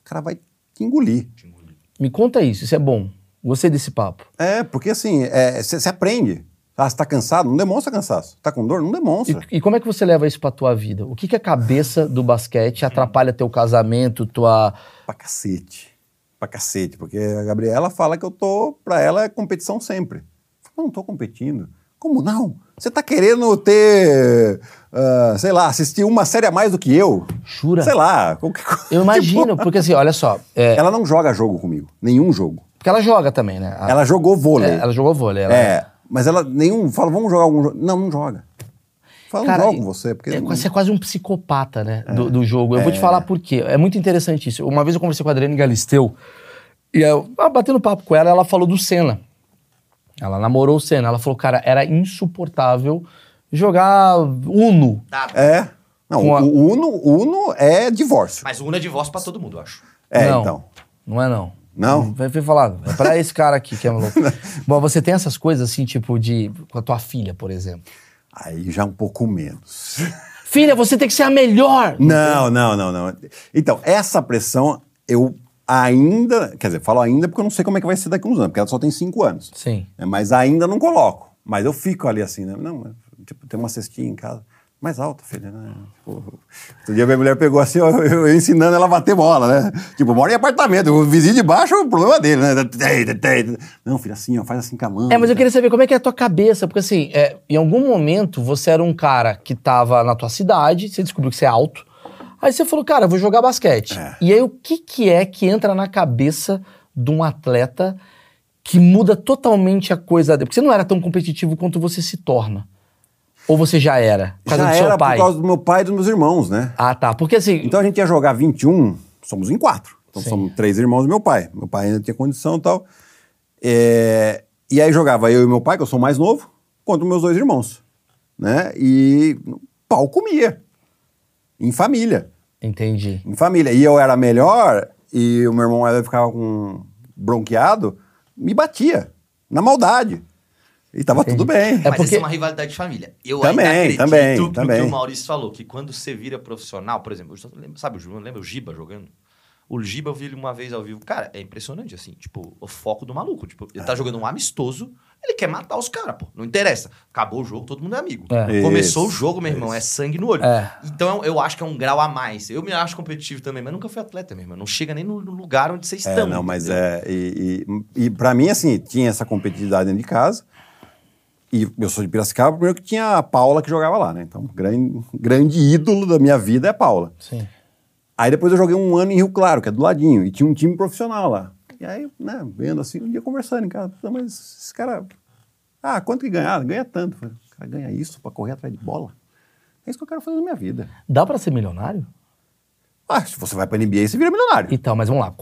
o cara vai te engolir. Me conta isso, isso é bom. Gostei desse papo. É, porque assim, você aprende. Ah, você tá cansado? Não demonstra cansaço. Tá com dor? Não demonstra. E, e como é que você leva isso pra tua vida? O que, que a cabeça do basquete atrapalha teu casamento, tua. Pra cacete. Pra cacete. Porque a Gabriela fala que eu tô, pra ela é competição sempre. Eu não tô competindo. Como não? Você tá querendo ter, ah, sei lá, assistir uma série a mais do que eu? Jura? Sei lá, qualquer coisa. Eu imagino, porque assim, olha só. é, Ela não joga jogo comigo. Nenhum jogo. porque ela joga também, né? A- Ela jogou vôlei. é, ela jogou vôlei. Ela, É, mas ela nenhum. Fala, vamos jogar algum jogo. Não, não joga. Fala, Cara, não jogo com você. Porque É, não- Você é quase um psicopata, né? Do, do jogo. Eu vou te falar por quê. É muito interessante isso. Uma vez eu conversei com a Adriane Galisteu e eu, ah, batendo papo com ela, ela falou do Senna. Ela namorou o Senna. Ela falou, cara, era insuportável jogar Uno. Nada. É. Não, Com a- o Uno, Uno é divórcio. Mas o Uno é divórcio pra todo mundo, eu acho. É, não, então. Não é não. Não? Vai vai falar. É pra esse cara aqui que é maluco. Bom, você tem essas coisas assim, tipo de. Com a tua filha, por exemplo. Aí já um pouco menos. Filha, você tem que ser a melhor! Não, não, não, não. Então, essa pressão eu ainda. Quer dizer, falo ainda porque eu não sei como é que vai ser daqui a uns anos, porque ela só tem cinco anos. Sim. É, Mas ainda não coloco. Mas eu fico ali assim, né? Não, tipo, tem uma cestinha em casa. Mais alta, filha, né? Tipo, outro dia minha mulher pegou assim, ó, eu, eu ensinando ela a bater bola, né? Tipo, mora em apartamento, o vizinho de baixo é o problema dele, né? Não, filha, assim, ó, faz assim com a mão. É, mas eu queria saber como é que é a tua cabeça, porque assim, é, em algum momento você era um cara que tava na tua cidade, você descobriu que você é alto, aí você falou, cara, eu vou jogar basquete. É. E aí o que que é que entra na cabeça de um atleta que muda totalmente a coisa dele? Porque você não era tão competitivo quanto você se torna. Ou você já era? Por causa Já do era seu pai? por causa do meu pai e dos meus irmãos, né? Ah, tá. Porque assim. Então a gente ia jogar 21, somos em quatro. Então Sim. somos três irmãos do meu pai. Meu pai ainda tinha condição e tal. É, E aí jogava eu e meu pai, que eu sou mais novo, contra meus dois irmãos. Né? E pau comia. Em família. Entendi. Em família. E eu era melhor e o meu irmão ainda ficava com bronqueado, me batia. Na maldade. E tava tudo bem. É Mas porque- essa é uma rivalidade de família. Eu Também, ainda acredito também, no também. que o Maurício falou, que quando você vira profissional, por exemplo, eu só lembro- sabe o João, lembra o Giba jogando? O Giba eu vi ele uma vez ao vivo. Cara, é impressionante, assim, tipo, o foco do maluco. Tipo, ele tá jogando um amistoso, ele quer matar os caras, pô. Não interessa. Acabou o jogo, todo mundo é amigo. É. Começou o Isso, jogo, meu irmão, é sangue no olho. É. Então eu acho que é um grau a mais. Eu me acho competitivo também, mas nunca fui atleta, meu irmão. Não chega nem no no lugar onde vocês É, estão. não, mas entendeu? é. E, e, e para mim, assim, tinha essa competitividade dentro de casa. E eu sou de Piracicaba, primeiro que tinha a Paula que jogava lá, né? Então, grande, grande ídolo da minha vida é a Paula. Sim. Aí depois eu joguei um ano em Rio Claro, que é do ladinho, e tinha um time profissional lá. E aí, né, vendo assim, um dia conversando em casa, "Puta, mas esse cara. Ah, quanto que ganhar? Ganha tanto. Falei, O cara ganha isso pra correr atrás de bola? É isso que eu quero fazer na minha vida. Dá pra ser milionário? Ah, se você vai pra NBA, você vira milionário. Então, mas vamos lá.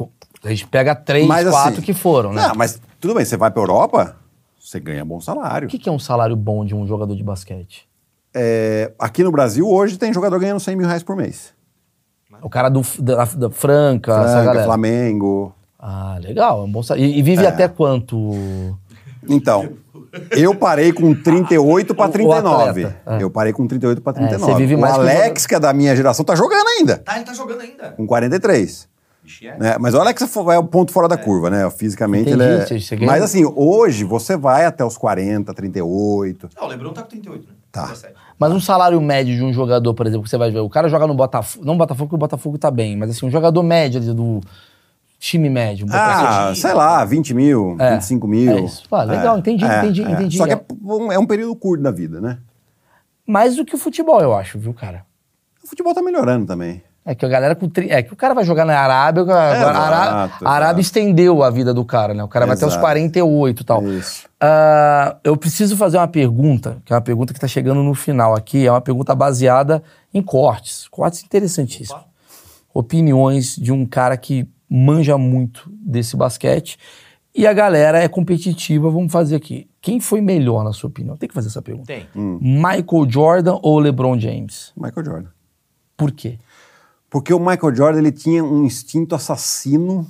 A gente pega três, Mas, assim, quatro que foram, né? Não, mas tudo bem, você vai pra Europa, você ganha bom salário. O que, que é um salário bom de um jogador de basquete? É, aqui no Brasil, hoje, tem jogador ganhando 100 mil reais por mês. O cara do, da, da Franca, Franca. Flamengo. Ah, legal. É um bom salário. E, e vive É. até quanto? Então, eu parei com 38 para O- o 39. atleta, é. Eu parei com 38 para 39. você vive mais o que o Alex, que é da minha geração, tá jogando ainda, Tá, ele tá jogando ainda. com 43. Vixe, é. né? Mas o Alex é o ponto fora da curva, né? Fisicamente Entendi, ele é... você- ganha- Mas assim, hoje você vai até os 40, 38. Ah, o Lebron tá com 38, né? Tá. 17. Mas um salário médio de um jogador, por exemplo, que você vai ver. O cara joga no Botafogo. Não no Botafogo, porque o Botafogo tá bem. Mas assim, um jogador médio ali do time médio. Um Ah, sei lá, 20 mil, É, 25 mil. é isso. Ah, legal, entendi, entendi, entendi. Só que É. é um, é um período curto da vida, né? Mais do que o futebol, eu acho, viu, cara? O futebol tá melhorando também. É que a galera com. tri- É que o cara vai jogar na Arábia. Agora, a, Ará- exato, a Arábia exato. estendeu a vida do cara, né? O cara vai até os Exato. 48 e tal. Isso. Ah, eu preciso fazer uma pergunta, que é uma pergunta que tá chegando no final aqui. É uma pergunta baseada em cortes. Cortes interessantíssimos. Opiniões de um cara que manja muito desse basquete. E a galera é competitiva. Vamos fazer aqui. Quem foi melhor, na sua opinião? Tem que fazer essa pergunta. Tem. Michael Jordan ou LeBron James? Michael Jordan. Por quê? Porque o Michael Jordan ele tinha um instinto assassino,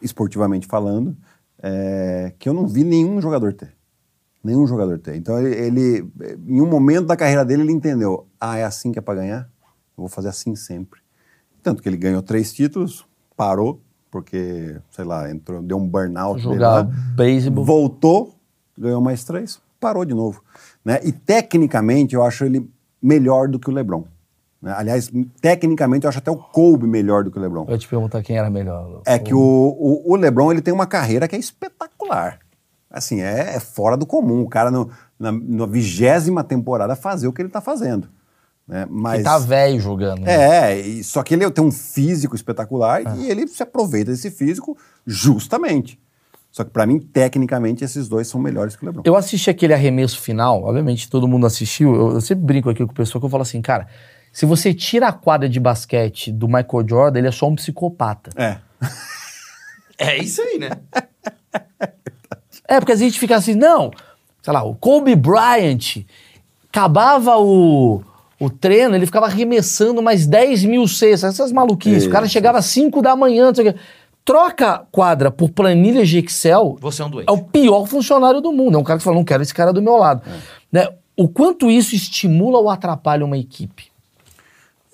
esportivamente falando, é, que eu não vi nenhum jogador ter. Nenhum jogador ter. Então ele, ele, em um momento da carreira dele, ele entendeu: ah, é assim que é para ganhar? Eu vou fazer assim sempre. Tanto que ele ganhou três títulos, parou, porque, sei lá, entrou, deu um burnout. Jogar beisebol. voltou, ganhou mais três, parou de novo. Né? E tecnicamente eu acho ele melhor do que o LeBron. né? Aliás, tecnicamente eu acho até o Kobe melhor do que o LeBron. Eu te perguntar quem era melhor. É que o, o, o LeBron ele tem uma carreira que é espetacular. Assim, é, é fora do comum. O cara no- na, vigésima temporada fazer o que ele tá fazendo. Né? Mas, Que tá velho jogando. né? é, e- só que ele tem um físico espetacular e ele se aproveita desse físico justamente. Só que pra mim, tecnicamente, esses dois são melhores que o LeBron. Eu assisti aquele arremesso final, obviamente todo mundo assistiu. Eu, eu sempre brinco aqui com o pessoal que eu falo assim, cara, se você tira a quadra de basquete do Michael Jordan, ele é só um psicopata. É. É isso aí, né? É, porque a gente fica assim, não, sei lá, o Kobe Bryant acabava o, o treino, ele ficava arremessando mais 10 mil cestas, essas maluquices. O cara Isso. chegava às 5 da manhã, não sei o quê. Troca quadra por planilha de Excel, Você é um doente. é o pior funcionário do mundo. É um cara que fala, não quero esse cara do meu lado. Né? O quanto isso estimula ou atrapalha uma equipe?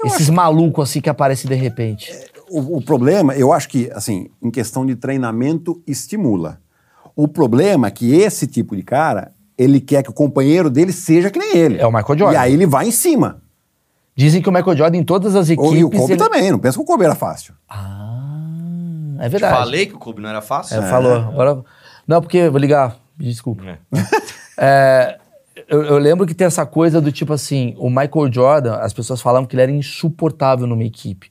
Esses malucos assim que aparecem de repente. O, o problema, eu acho que, assim, em questão de treinamento, estimula. O problema é que esse tipo de cara, ele quer que o companheiro dele seja que nem ele. É o Michael Jordan. E aí ele vai em cima. Dizem que o Michael Jordan em todas as equipes... e o Kobe ele- também, não pensa que o Kobe era fácil. Ah, é Te verdade. falei que o Kobe não era fácil? É, falou. Agora... Não, porque... Vou ligar. Desculpa. É. É, eu, eu lembro que tem essa coisa do tipo assim, o Michael Jordan, as pessoas falavam que ele era insuportável numa equipe.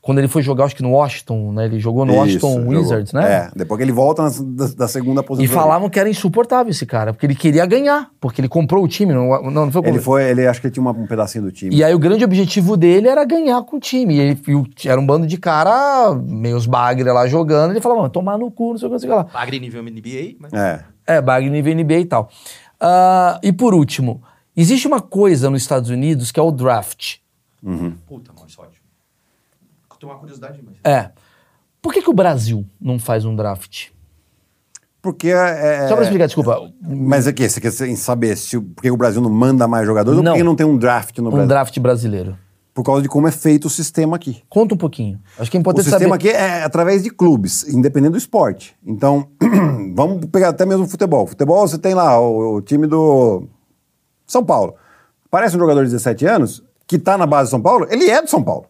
Quando ele foi jogar, acho que no Washington, né? Ele jogou no Washington Isso, Wizards, jogou. né? É, depois que ele volta na, da, da segunda posição. E falavam que era insuportável esse cara, porque ele queria ganhar, porque ele comprou o time, não, não, não foi Ele foi, ele acho que ele tinha uma- um pedacinho do time. E aí o grande objetivo dele era ganhar com o time. E ele e o- era um bando de cara, meio os bagre lá jogando. Ele falava, mano, tomar no cu, não sei o que, não sei o que lá. Bagre nível NBA, mas... É. É, bagre nível NBA e tal. Ah, e por último, existe uma coisa nos Estados Unidos que é o draft. Puta, mano, isso é ótimo. Tenho uma curiosidade, mas... É. Por que, que o Brasil não faz um draft? Porque é. Só pra explicar, desculpa. Mas é que você quer saber se, o- por que o Brasil não manda mais jogadores ou Não. por que não tem um draft no Um Brasil? draft brasileiro. Por causa de como é feito o sistema aqui. Conta um pouquinho. Acho que é O importante sistema saber. aqui é através de clubes, independente do esporte. Então, vamos pegar até mesmo o futebol. Futebol, você tem lá o, o time do São Paulo. Aparece um jogador de 17 anos que está na base de São Paulo, ele é do São Paulo.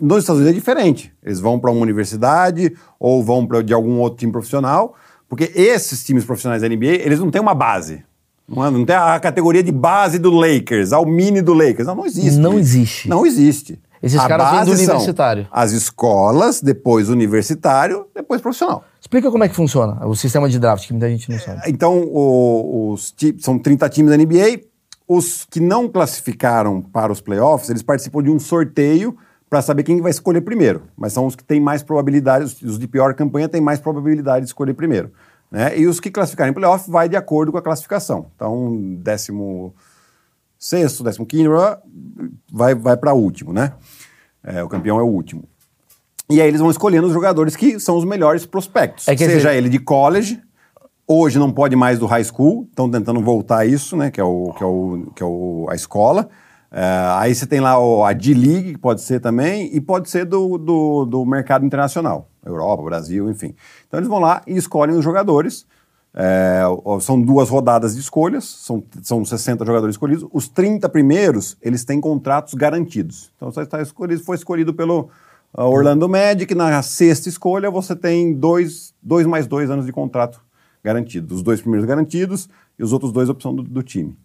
Nos Estados Unidos é diferente. Eles vão para uma universidade ou vão para de algum outro time profissional, porque esses times profissionais da NBA, eles não têm uma base. Não, é- não tem a categoria de base do Lakers, ao mini do Lakers. Não, não existe. Não existe. Não existe. Esses A caras vêm do universitário. As escolas, depois universitário, depois profissional. Explica como é que funciona o sistema de draft, que muita gente não sabe. Então, o- os são 30 times da NBA. Os que não classificaram para os playoffs, eles participam de um sorteio para saber quem vai escolher primeiro. Mas são os que têm mais probabilidades, os de pior campanha têm mais probabilidade de escolher primeiro. Né? E os que classificarem em playoff vai de acordo com a classificação. Então, décimo sexto, décimo quinto, vai, vai para último, né? É, o campeão é o último. E aí eles vão escolhendo os jogadores que são os melhores prospectos. É que seja esse- ele de college, hoje não pode mais do high school, estão tentando voltar a isso, né? Que é, o, que é, o, que é o, a escola. É, aí você tem lá o- a D-League, que pode ser também, e pode ser do, do, do mercado internacional. Europa, Brasil, enfim. Então eles vão lá e escolhem os jogadores. É, são duas rodadas de escolhas, são, são 60 jogadores escolhidos. Os 30 primeiros, eles têm contratos garantidos. Então, você está escolhido, foi escolhido pelo ah, Orlando Magic, na sexta escolha você tem dois, dois mais dois anos de contrato garantido. Os dois primeiros garantidos e os outros dois opção do, do time.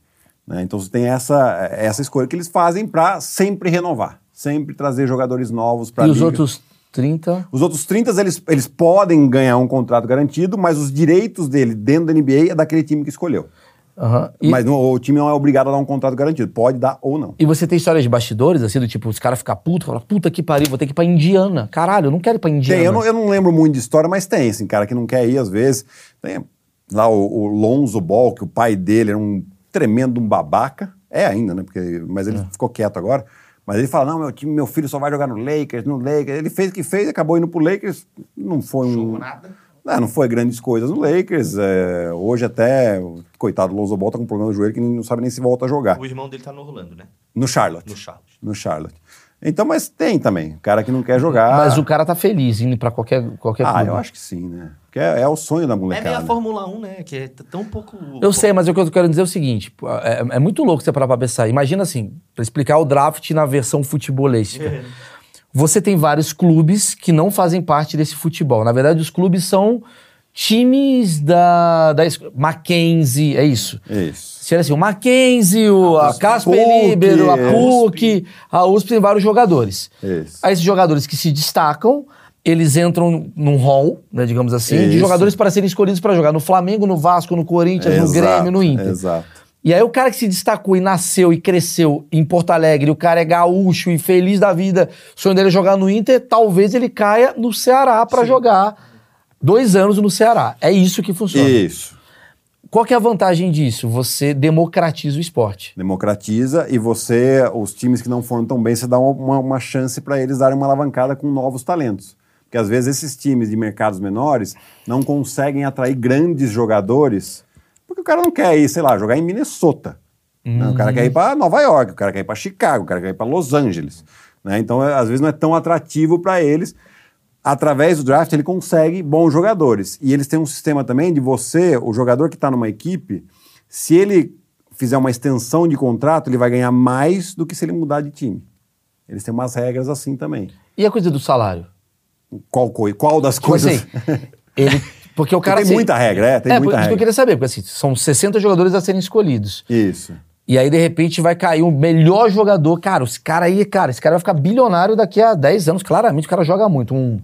Né? Então você tem essa, essa escolha que eles fazem para sempre renovar, sempre trazer jogadores novos para E os outros 30. os outros 30, eles, eles podem ganhar um contrato garantido, mas os direitos dele dentro da NBA é daquele time que escolheu. Aham. E, Mas não- o time não é obrigado a dar um contrato garantido. Pode dar ou não. e você tem histórias de bastidores, assim, do tipo, os caras ficam putos, falam, puta que pariu, vou ter que ir pra Indiana. Caralho, eu não quero ir pra Indiana. Tem, eu não, eu não lembro muito de história, mas tem, assim, cara que não quer ir às vezes. Tem lá o, o Lonzo Ball, que o pai dele era um tremendo um babaca. É ainda, né? Porque, mas É. ele ficou quieto agora. Mas ele fala: não, meu time, meu filho só vai jogar no Lakers, no Lakers. Ele fez o que fez, acabou indo pro Lakers. Não foi um. Jogou nada. Não, não foi grandes coisas no Lakers. é, hoje até, coitado, o Lonzo Ball tá com um problema no joelho que não sabe nem se volta a jogar. O irmão dele tá no Orlando, né? No Charlotte. No Charlotte. No Charlotte. Então, mas tem também. Cara que não quer jogar. Mas o cara tá feliz indo pra qualquer, qualquer Ah, clube. eu acho que sim, né? Porque é, é o sonho da É meio molecada. a Fórmula 1, né? Que é tão pouco... Eu sei, mas o que eu quero dizer é o seguinte: é, é muito louco você parar pra pensar. Imagina assim, pra explicar o draft na versão futebolística. Você tem vários clubes que não fazem parte desse futebol. Na verdade, os clubes são times da, da Mackenzie, é isso. Isso. Seria assim, o Mackenzie, o, a Casper PUC, Libero, a é. PUC, a USP tem vários jogadores. Isso. Aí esses jogadores que se destacam, eles entram num hall, né, digamos assim, de Isso. jogadores para serem escolhidos para jogar no Flamengo, no Vasco, no Corinthians, no Exato, Grêmio, no Inter. Exato. E aí o cara que se destacou e nasceu e cresceu em Porto Alegre, o cara é gaúcho e feliz da vida, o sonho dele é jogar no Inter, talvez ele caia no Ceará para jogar dois anos no Ceará. É isso que funciona. Isso. Qual que é a vantagem disso? Você democratiza o esporte. Democratiza e você, os times que não foram tão bem, você dá uma, uma, chance para eles darem uma alavancada com novos talentos. Porque às vezes esses times de mercados menores não conseguem atrair grandes jogadores, porque o cara não quer ir, sei lá, jogar em Minnesota. né? O cara quer ir para Nova York, o cara quer ir para Chicago, o cara quer ir para Los Angeles. né? Então, é, às vezes, não é tão atrativo para eles. Através do draft, ele consegue bons jogadores. E eles têm um sistema também de você, o jogador que está numa equipe, se ele fizer uma extensão de contrato, ele vai ganhar mais do que se ele mudar de time. Eles têm umas regras assim também. E a coisa do salário? Qual, coi- qual das Tipo coisas. assim, ele, porque o cara tem assim- muita regra, é, tem é, muita por isso que eu regra. queria saber, porque assim, são 60 jogadores a serem escolhidos. Isso. E aí, de repente, vai cair o melhor jogador. Cara, esse cara aí, cara, esse cara vai ficar bilionário daqui a 10 anos. Claramente, o cara joga muito. Um,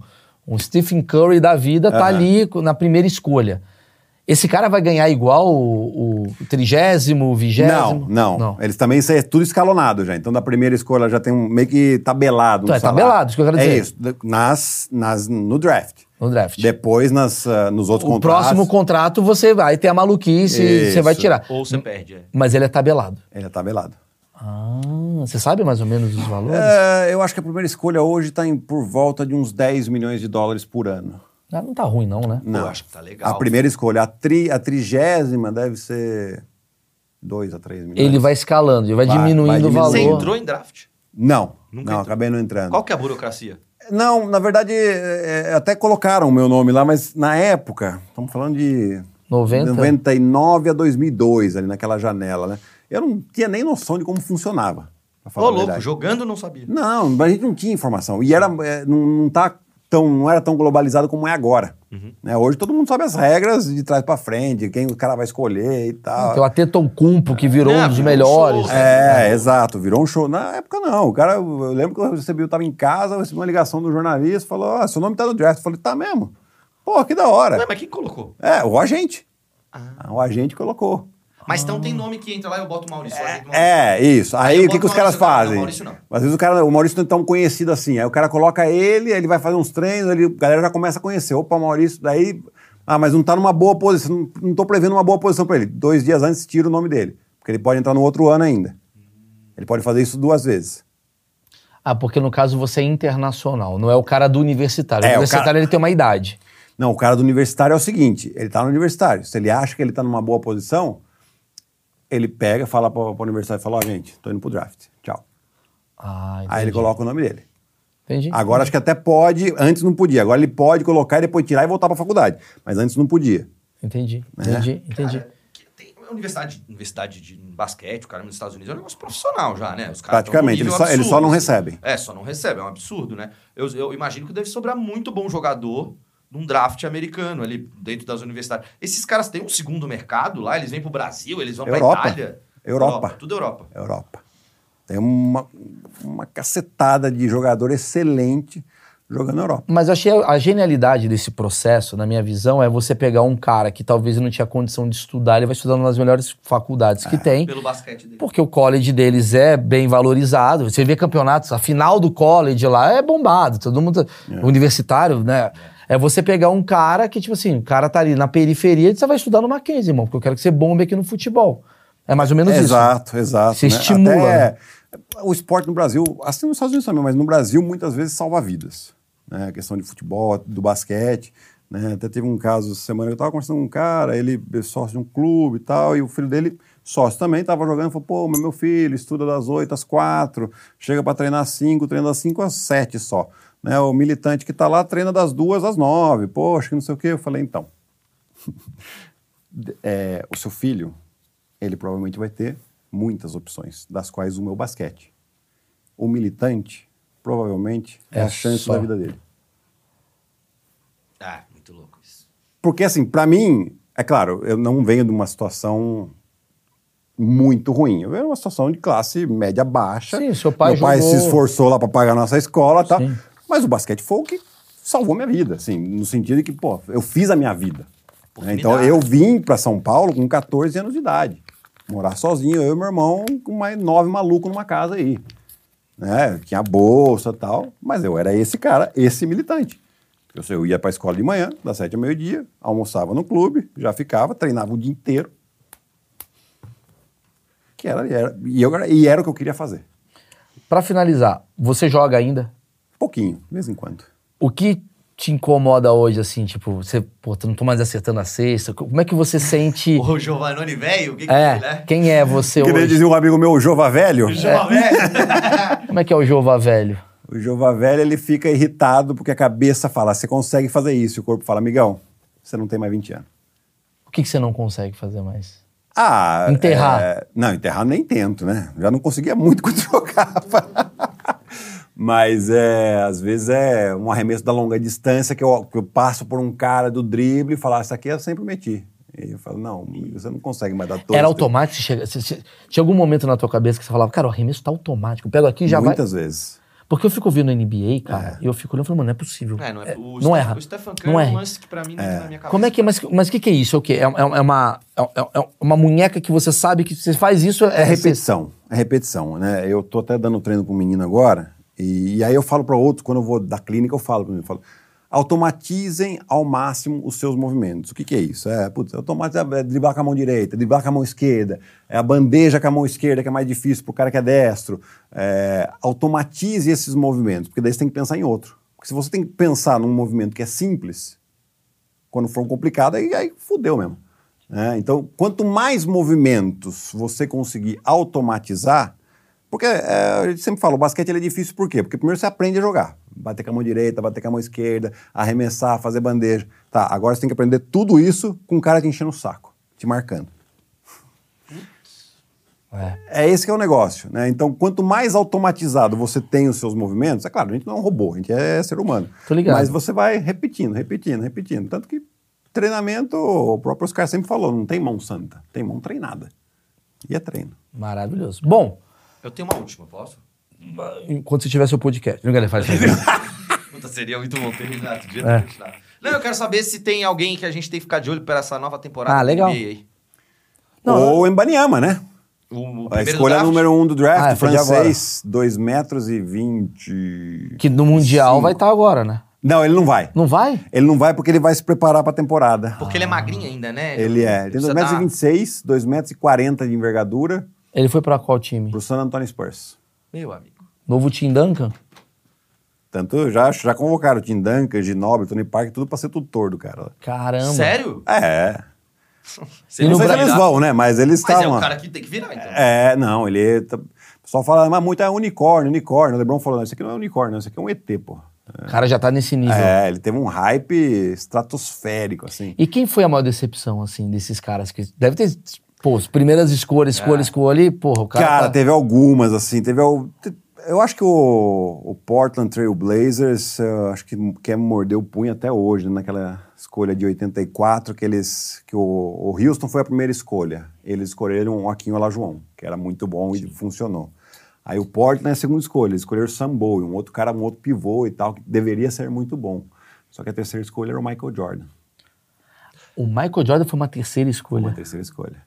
um Stephen Curry da vida tá ali na primeira escolha. Esse cara vai ganhar igual o, o trigésimo, o vigésimo? Não, não, Eles também, isso é tudo escalonado já. Então, da primeira escolha já tem um meio que tabelado. Então, um é salário. tabelado, isso que eu quero É dizer. isso, nas, nas, no draft. No draft. Depois, nas, ah, nos outros o contratos. próximo contrato você vai ter a maluquice e você vai Isso. tirar. Ou você perde, é. Mas ele é tabelado. Ele é tabelado. Ah, você sabe mais ou menos os valores? É, eu acho que a primeira escolha hoje está por volta de uns 10 milhões de dólares por ano. Ah, não tá ruim, não, né? Não. Eu acho que tá legal. A primeira escolha, a, tri, a trigésima deve ser 2 a 3 milhões. Ele vai escalando, ele vai, Vai, diminuindo vai o valor. Você entrou em draft? Não, Nunca não, entrou. acabei não entrando. Qual que é a burocracia? Não, na verdade, é, é, até colocaram o meu nome lá, mas na época, estamos falando de 90? 99 a 2002, ali naquela janela, né? Eu não tinha nem noção de como funcionava. Ô, louco, jogando não sabia. Não, mas a gente não tinha informação. E era, é, não, não, tá tão, não era tão globalizado como é agora. Uhum. Né? Hoje todo mundo sabe as regras de trás pra frente, quem o cara vai escolher e tal. Tem o Atetokounmpo, que virou É, um dos virou um melhores. show, É, exato, virou um show. Na época não, o cara, eu lembro que eu recebi, eu tava em casa, eu recebi uma ligação do jornalista, falou, ó, seu nome tá no draft. Eu falei, tá mesmo? Pô, que da hora. Ué, mas quem colocou? É, o agente. Ah. O agente colocou. Mas então tem nome que entra lá e eu boto o Maurício. ajeito o Maurício. É, isso. Aí, Aí o que, que os o caras fazem? não, Maurício não. Às vezes o, cara, o Maurício não é tão conhecido assim. Aí o cara coloca ele, ele vai fazer uns treinos, ele, a galera já começa a conhecer. Opa, Maurício, daí. Ah, mas não tá numa boa posição. Não, não tô prevendo uma boa posição pra ele. Dois dias antes, tira o nome dele. Porque ele pode entrar no outro ano ainda. Ele pode fazer isso duas vezes. Ah, porque no caso você é internacional, não é o cara do universitário. É, o o universitário cara- ele tem uma idade. Não, o cara do universitário é o seguinte: ele tá no universitário. Se ele acha que ele tá numa boa posição, ele pega, fala pra, pra universidade e fala: Ó, gente, tô indo pro draft. Tchau. Ah. Aí ele coloca o nome dele. Entendi. Agora acho que até pode, antes não podia. Agora ele pode colocar e depois tirar e voltar pra faculdade. Mas antes não podia. Entendi, É. entendi, entendi. Cara, tem universidade, universidade de basquete, o cara nos Estados Unidos é um negócio profissional já, né? Os caras Praticamente, eles só- eles só não recebem. É, só não recebem, é um absurdo, né? Eu, eu imagino que deve sobrar muito bom jogador num draft americano ali dentro das universidades. Esses caras têm um segundo mercado lá, eles vêm pro Brasil, eles vão pra Europa. Itália. Europa. Tudo Europa. Europa. Tem uma, uma cacetada de jogador excelente jogando na Europa. Mas eu achei a genialidade desse processo, na minha visão, é você pegar um cara que talvez não tinha condição de estudar, ele vai estudar nas melhores faculdades que tem. Pelo basquete dele. Porque o college deles é bem valorizado. Você vê campeonatos, a final do college lá é bombado, todo mundo. Universitário, né? É você pegar um cara que, tipo assim, o cara tá ali na periferia e você vai estudar no Mackenzie, irmão, porque eu quero que você bombe aqui no futebol. É mais ou menos isso. Exato, exato. Se né? estimula, Até o esporte no Brasil, assim nos Estados Unidos também, mas no Brasil muitas vezes salva vidas. Né? A questão de futebol, do basquete. Né? Até teve um caso essa semana, eu estava conversando com um cara, ele é sócio de um clube e tal, e o filho dele, sócio também, estava jogando, falou, pô, mas meu filho estuda das 8 às 4, chega para treinar às 5, treina das 5 às 7 só. Né? O militante que está lá treina das 2 às 9, poxa, que não sei o quê. Eu falei, então, é, o seu filho, ele provavelmente vai ter muitas opções, das quais uma é o basquete. O militante, provavelmente, é, É a chance só. da vida dele. Ah, muito louco isso. Porque, assim, pra mim, é claro, eu não venho de uma situação muito ruim. Eu venho de uma situação de classe média baixa. Sim, seu pai Meu pai jogou- se esforçou lá pra pagar a nossa escola tal. Sim. Mas o basquete foi o que salvou minha vida, assim, no sentido de que, pô, eu fiz a minha vida. né? Então, eu vim pra São Paulo com 14 anos de idade. Morar sozinho, eu e meu irmão, com mais nove malucos numa casa aí. Né? Tinha bolsa e tal, mas eu era esse cara, esse militante. Eu, eu ia pra escola de manhã, das sete ao meio-dia, almoçava no clube, já ficava, treinava o dia inteiro. Que era, e era, e, eu, e era o que eu queria fazer. Pra finalizar, você joga ainda? Pouquinho, de vez em quando. O que te incomoda hoje, assim, tipo, você, pô, não tô mais acertando a cesta? Como é que você sente. O Giovanni velho, o que que é, ele é? quem é você Queria hoje? dizer um amigo meu, o Jova Velho. Giovanni velho. Como é que é o Jova velho? O Jova Velho, ele fica irritado porque a cabeça fala, você consegue fazer isso. E o corpo fala, amigão, você não tem mais 20 anos. O que, que você não consegue fazer mais? Ah, Enterrar. é, não, enterrar nem tento, né? Já não conseguia muito quando jogava. Mas é, às vezes é um arremesso da longa distância que eu, que eu passo por um cara do drible e falo, ah, isso aqui eu sempre meti. E eu falo, não, você não consegue mais dar todos. Era automático? Chega, tinha algum momento na tua cabeça que você falava, cara, o arremesso tá automático. Eu pego aqui e já vai. Muitas vezes. Porque eu fico ouvindo NBA, cara, e eu fico olhando e falo, mano, não é possível. É, não, é, o não Steph- erra. O Stephen Curry Não é um lance que pra mim não entra na minha cabeça. Como é que, mas, mas o que, que é isso? É o quê? É, é- é uma, é, é uma munheca que você sabe que você faz isso. É repetição, é repetição, né? Eu tô até dando treino para um menino agora, e, e aí eu falo para outros, quando eu vou da clínica, eu falo para ele, eu falo, automatizem ao máximo os seus movimentos. O que, que é isso? É, putz, automatizar é driblar com a mão direita, driblar com a mão esquerda, é a bandeja com a mão esquerda, que é mais difícil pro cara que é destro. É, automatize esses movimentos, porque daí você tem que pensar em outro. Porque se você tem que pensar num movimento que é simples, quando for complicado, aí, aí fudeu mesmo. né? Então, quanto mais movimentos você conseguir automatizar, porque é, a gente sempre fala, o basquete é difícil por quê? Porque primeiro você aprende a jogar. Bater com a mão direita, bater com a mão esquerda, arremessar, fazer bandeja. Tá, agora você tem que aprender tudo isso com o cara te enchendo o saco, te marcando. É esse que é o negócio, né? Então, quanto mais automatizado você tem os seus movimentos, é claro, a gente não é um robô, a gente é ser humano. Tô ligado. Mas você vai repetindo, repetindo, repetindo. Tanto que treinamento, o próprio Oscar sempre falou, não tem mão santa, tem mão treinada. E é treino. Maravilhoso. Bom, Eu tenho uma última, posso? enquanto você tiver seu podcast. Não, galera, faz isso. Puta, seria muito bom outro dia. É. Não, eu quero saber se tem alguém que a gente tem que ficar de olho para essa nova temporada. Ah, do legal. Não, Ou Embanyama, né? O, o A primeiro escolha draft. número um do draft, Ah, foi de francês, 2 metros e 20. que no Mundial Cinco. vai estar agora, né? Não, ele não vai. Não vai? Ele não vai porque ele vai se preparar para a temporada. Porque ele é magrinho ainda, né? Ele é. Ele tem 2 precisa metros e dar- 26, 2 metros e 40 de envergadura Ele foi pra qual time? pro San Antonio Spurs. Meu amigo. Novo Tim Duncan? Tanto já, já convocaram o Tim Duncan, Ginobili, Tony Parker, tudo pra ser tutor do cara. Caramba. Sério? É. Você Não no sei se eles vão, né? Mas eles Mas é estavam. o cara que tem que virar, então. É, não, ele. Tá... O pessoal fala, mas muito é unicórnio, unicórnio. O Lebron falou, não, isso aqui não é unicórnio, não, isso aqui é um ET, pô. O cara já tá nesse nível. É, ele teve um hype estratosférico, assim. E quem foi a maior decepção, assim, desses caras? que Deve ter, pô, as primeiras escolhas, escolha, É. escolha, e, porra, o cara. Cara, tá- teve algumas, assim, teve. al- Eu acho que o, o Portland Trail Blazers, eu acho que quer morder o punho até hoje, né, naquela escolha de 84, que eles. que o, o Houston foi a primeira escolha. Eles escolheram o Aquinho Olajuwon, que era muito bom e funcionou. Aí o Portland é a segunda escolha, eles escolheram o Sam Bowie, um outro cara, um outro pivô e tal, que deveria ser muito bom. Só que a terceira escolha era o Michael Jordan, O Michael Jordan foi uma terceira escolha. uma terceira escolha.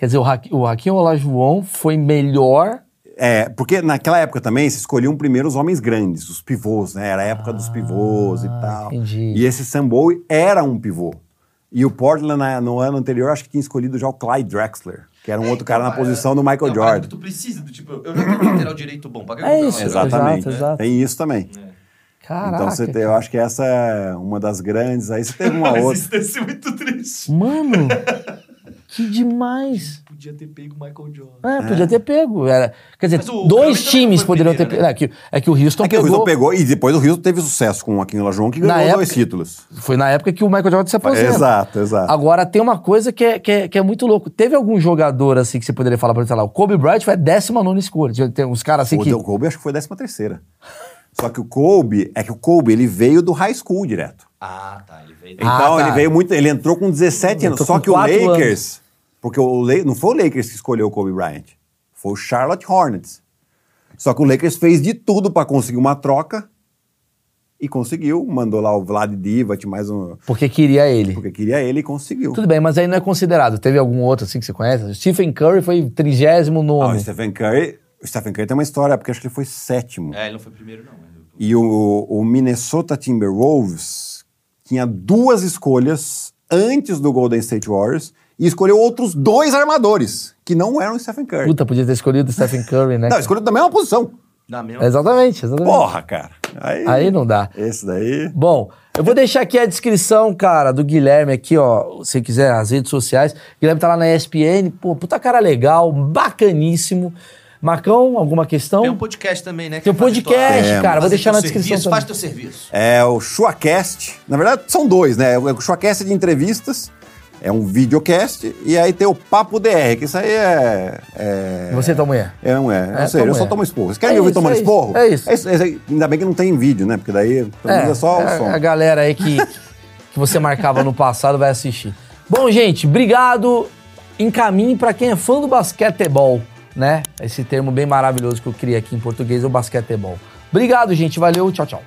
Quer dizer, o, o Hakim Olajuwon foi melhor. É, porque naquela época também se escolhiam primeiro os homens grandes, os pivôs, né? Era a época dos pivôs e tal. Ah, entendi. E esse Sam Bowie era um pivô. E o Portland, no ano anterior, acho que tinha escolhido já o Clyde Drexler, que era um outro cara na Então, posição do é Michael parada Jordan. que Tu precisa do tipo, eu já tenho um lateral direito bom. Pra que eu É isso, lateral? Exatamente. Exato, exato. Tem isso também. Caraca. então você tem- eu acho que essa é uma das grandes. Aí você teve uma outra. isso deve ser muito triste. Mano, que demais. Podia ter pego o Michael Jordan. É, podia ter pego. Era, quer dizer, o dois times poderiam ter pego. É, que, é que o Houston É que o pegou. Houston pegou, e depois o Houston teve sucesso com o Aquino Lajon, que Na ganhou dois época- títulos. Foi na época que o Michael Jordan se aposentou. Exato, exato. Agora, tem uma coisa que é, que, é, que é muito louco. Teve algum jogador, assim, que você poderia falar pra ele, sei lá, o Kobe Bryant foi a 19 escolha. Tem uns caras assim o que... do Kobe acho que foi a décima terceira. Só que o Kobe, é que o Kobe, ele veio do high school direto. Ah, tá. Ele veio. Ah, Então tá. ele veio muito, ele entrou com 17 anos. Só que o Lakers, porque o não foi o Lakers que escolheu o Kobe Bryant, foi o Charlotte Hornets. Só que o Lakers fez de tudo para conseguir uma troca e conseguiu, mandou lá o Vlad Divac mais um, Porque queria ele. porque queria ele e conseguiu. Tudo bem, mas aí não é considerado. Teve algum outro, assim, que você conhece? O Stephen Curry foi 39 Ah, o Stephen Curry, o Stephen Curry tem uma história, porque acho que ele foi sétimo. É, ele não foi primeiro, não. E o, o Minnesota Timberwolves tinha duas escolhas antes do Golden State Warriors e escolheu outros dois armadores, que não eram o Stephen Curry. Puta, podia ter escolhido o Stephen Curry, né? Não, escolheu da mesma posição. Da mesma. Exatamente, exatamente. Porra, cara. Aí, Aí não dá. Esse daí. Bom, eu vou deixar aqui a descrição, cara, do Guilherme aqui, ó. Se quiser, as redes sociais. Guilherme tá lá na ESPN. Pô, puta cara legal, bacaníssimo. Marcão, alguma questão? Tem um podcast também, né? Tem um podcast, tua- cara. Vou deixar na descrição serviço, também. Faz teu serviço. É o Chuacast. Na verdade, são dois, né? O Chuacast é de entrevistas, é um videocast, e aí tem o Papo DR, que isso aí é. é... Você e tua mulher. É, não é. É, Ou seja, eu só tomo esporro. Vocês querem É me ouvir isso, tomando é isso, esporro? é isso. esse aí, ainda bem que não tem vídeo, né? Porque daí é só o a, som. a galera aí que, que você marcava no passado vai assistir. Bom, gente, obrigado. Encaminhe para quem é fã do basquetebol, né? Esse termo bem maravilhoso que eu criei aqui em português, é o basquetebol. Obrigado, gente. Valeu. Tchau, tchau.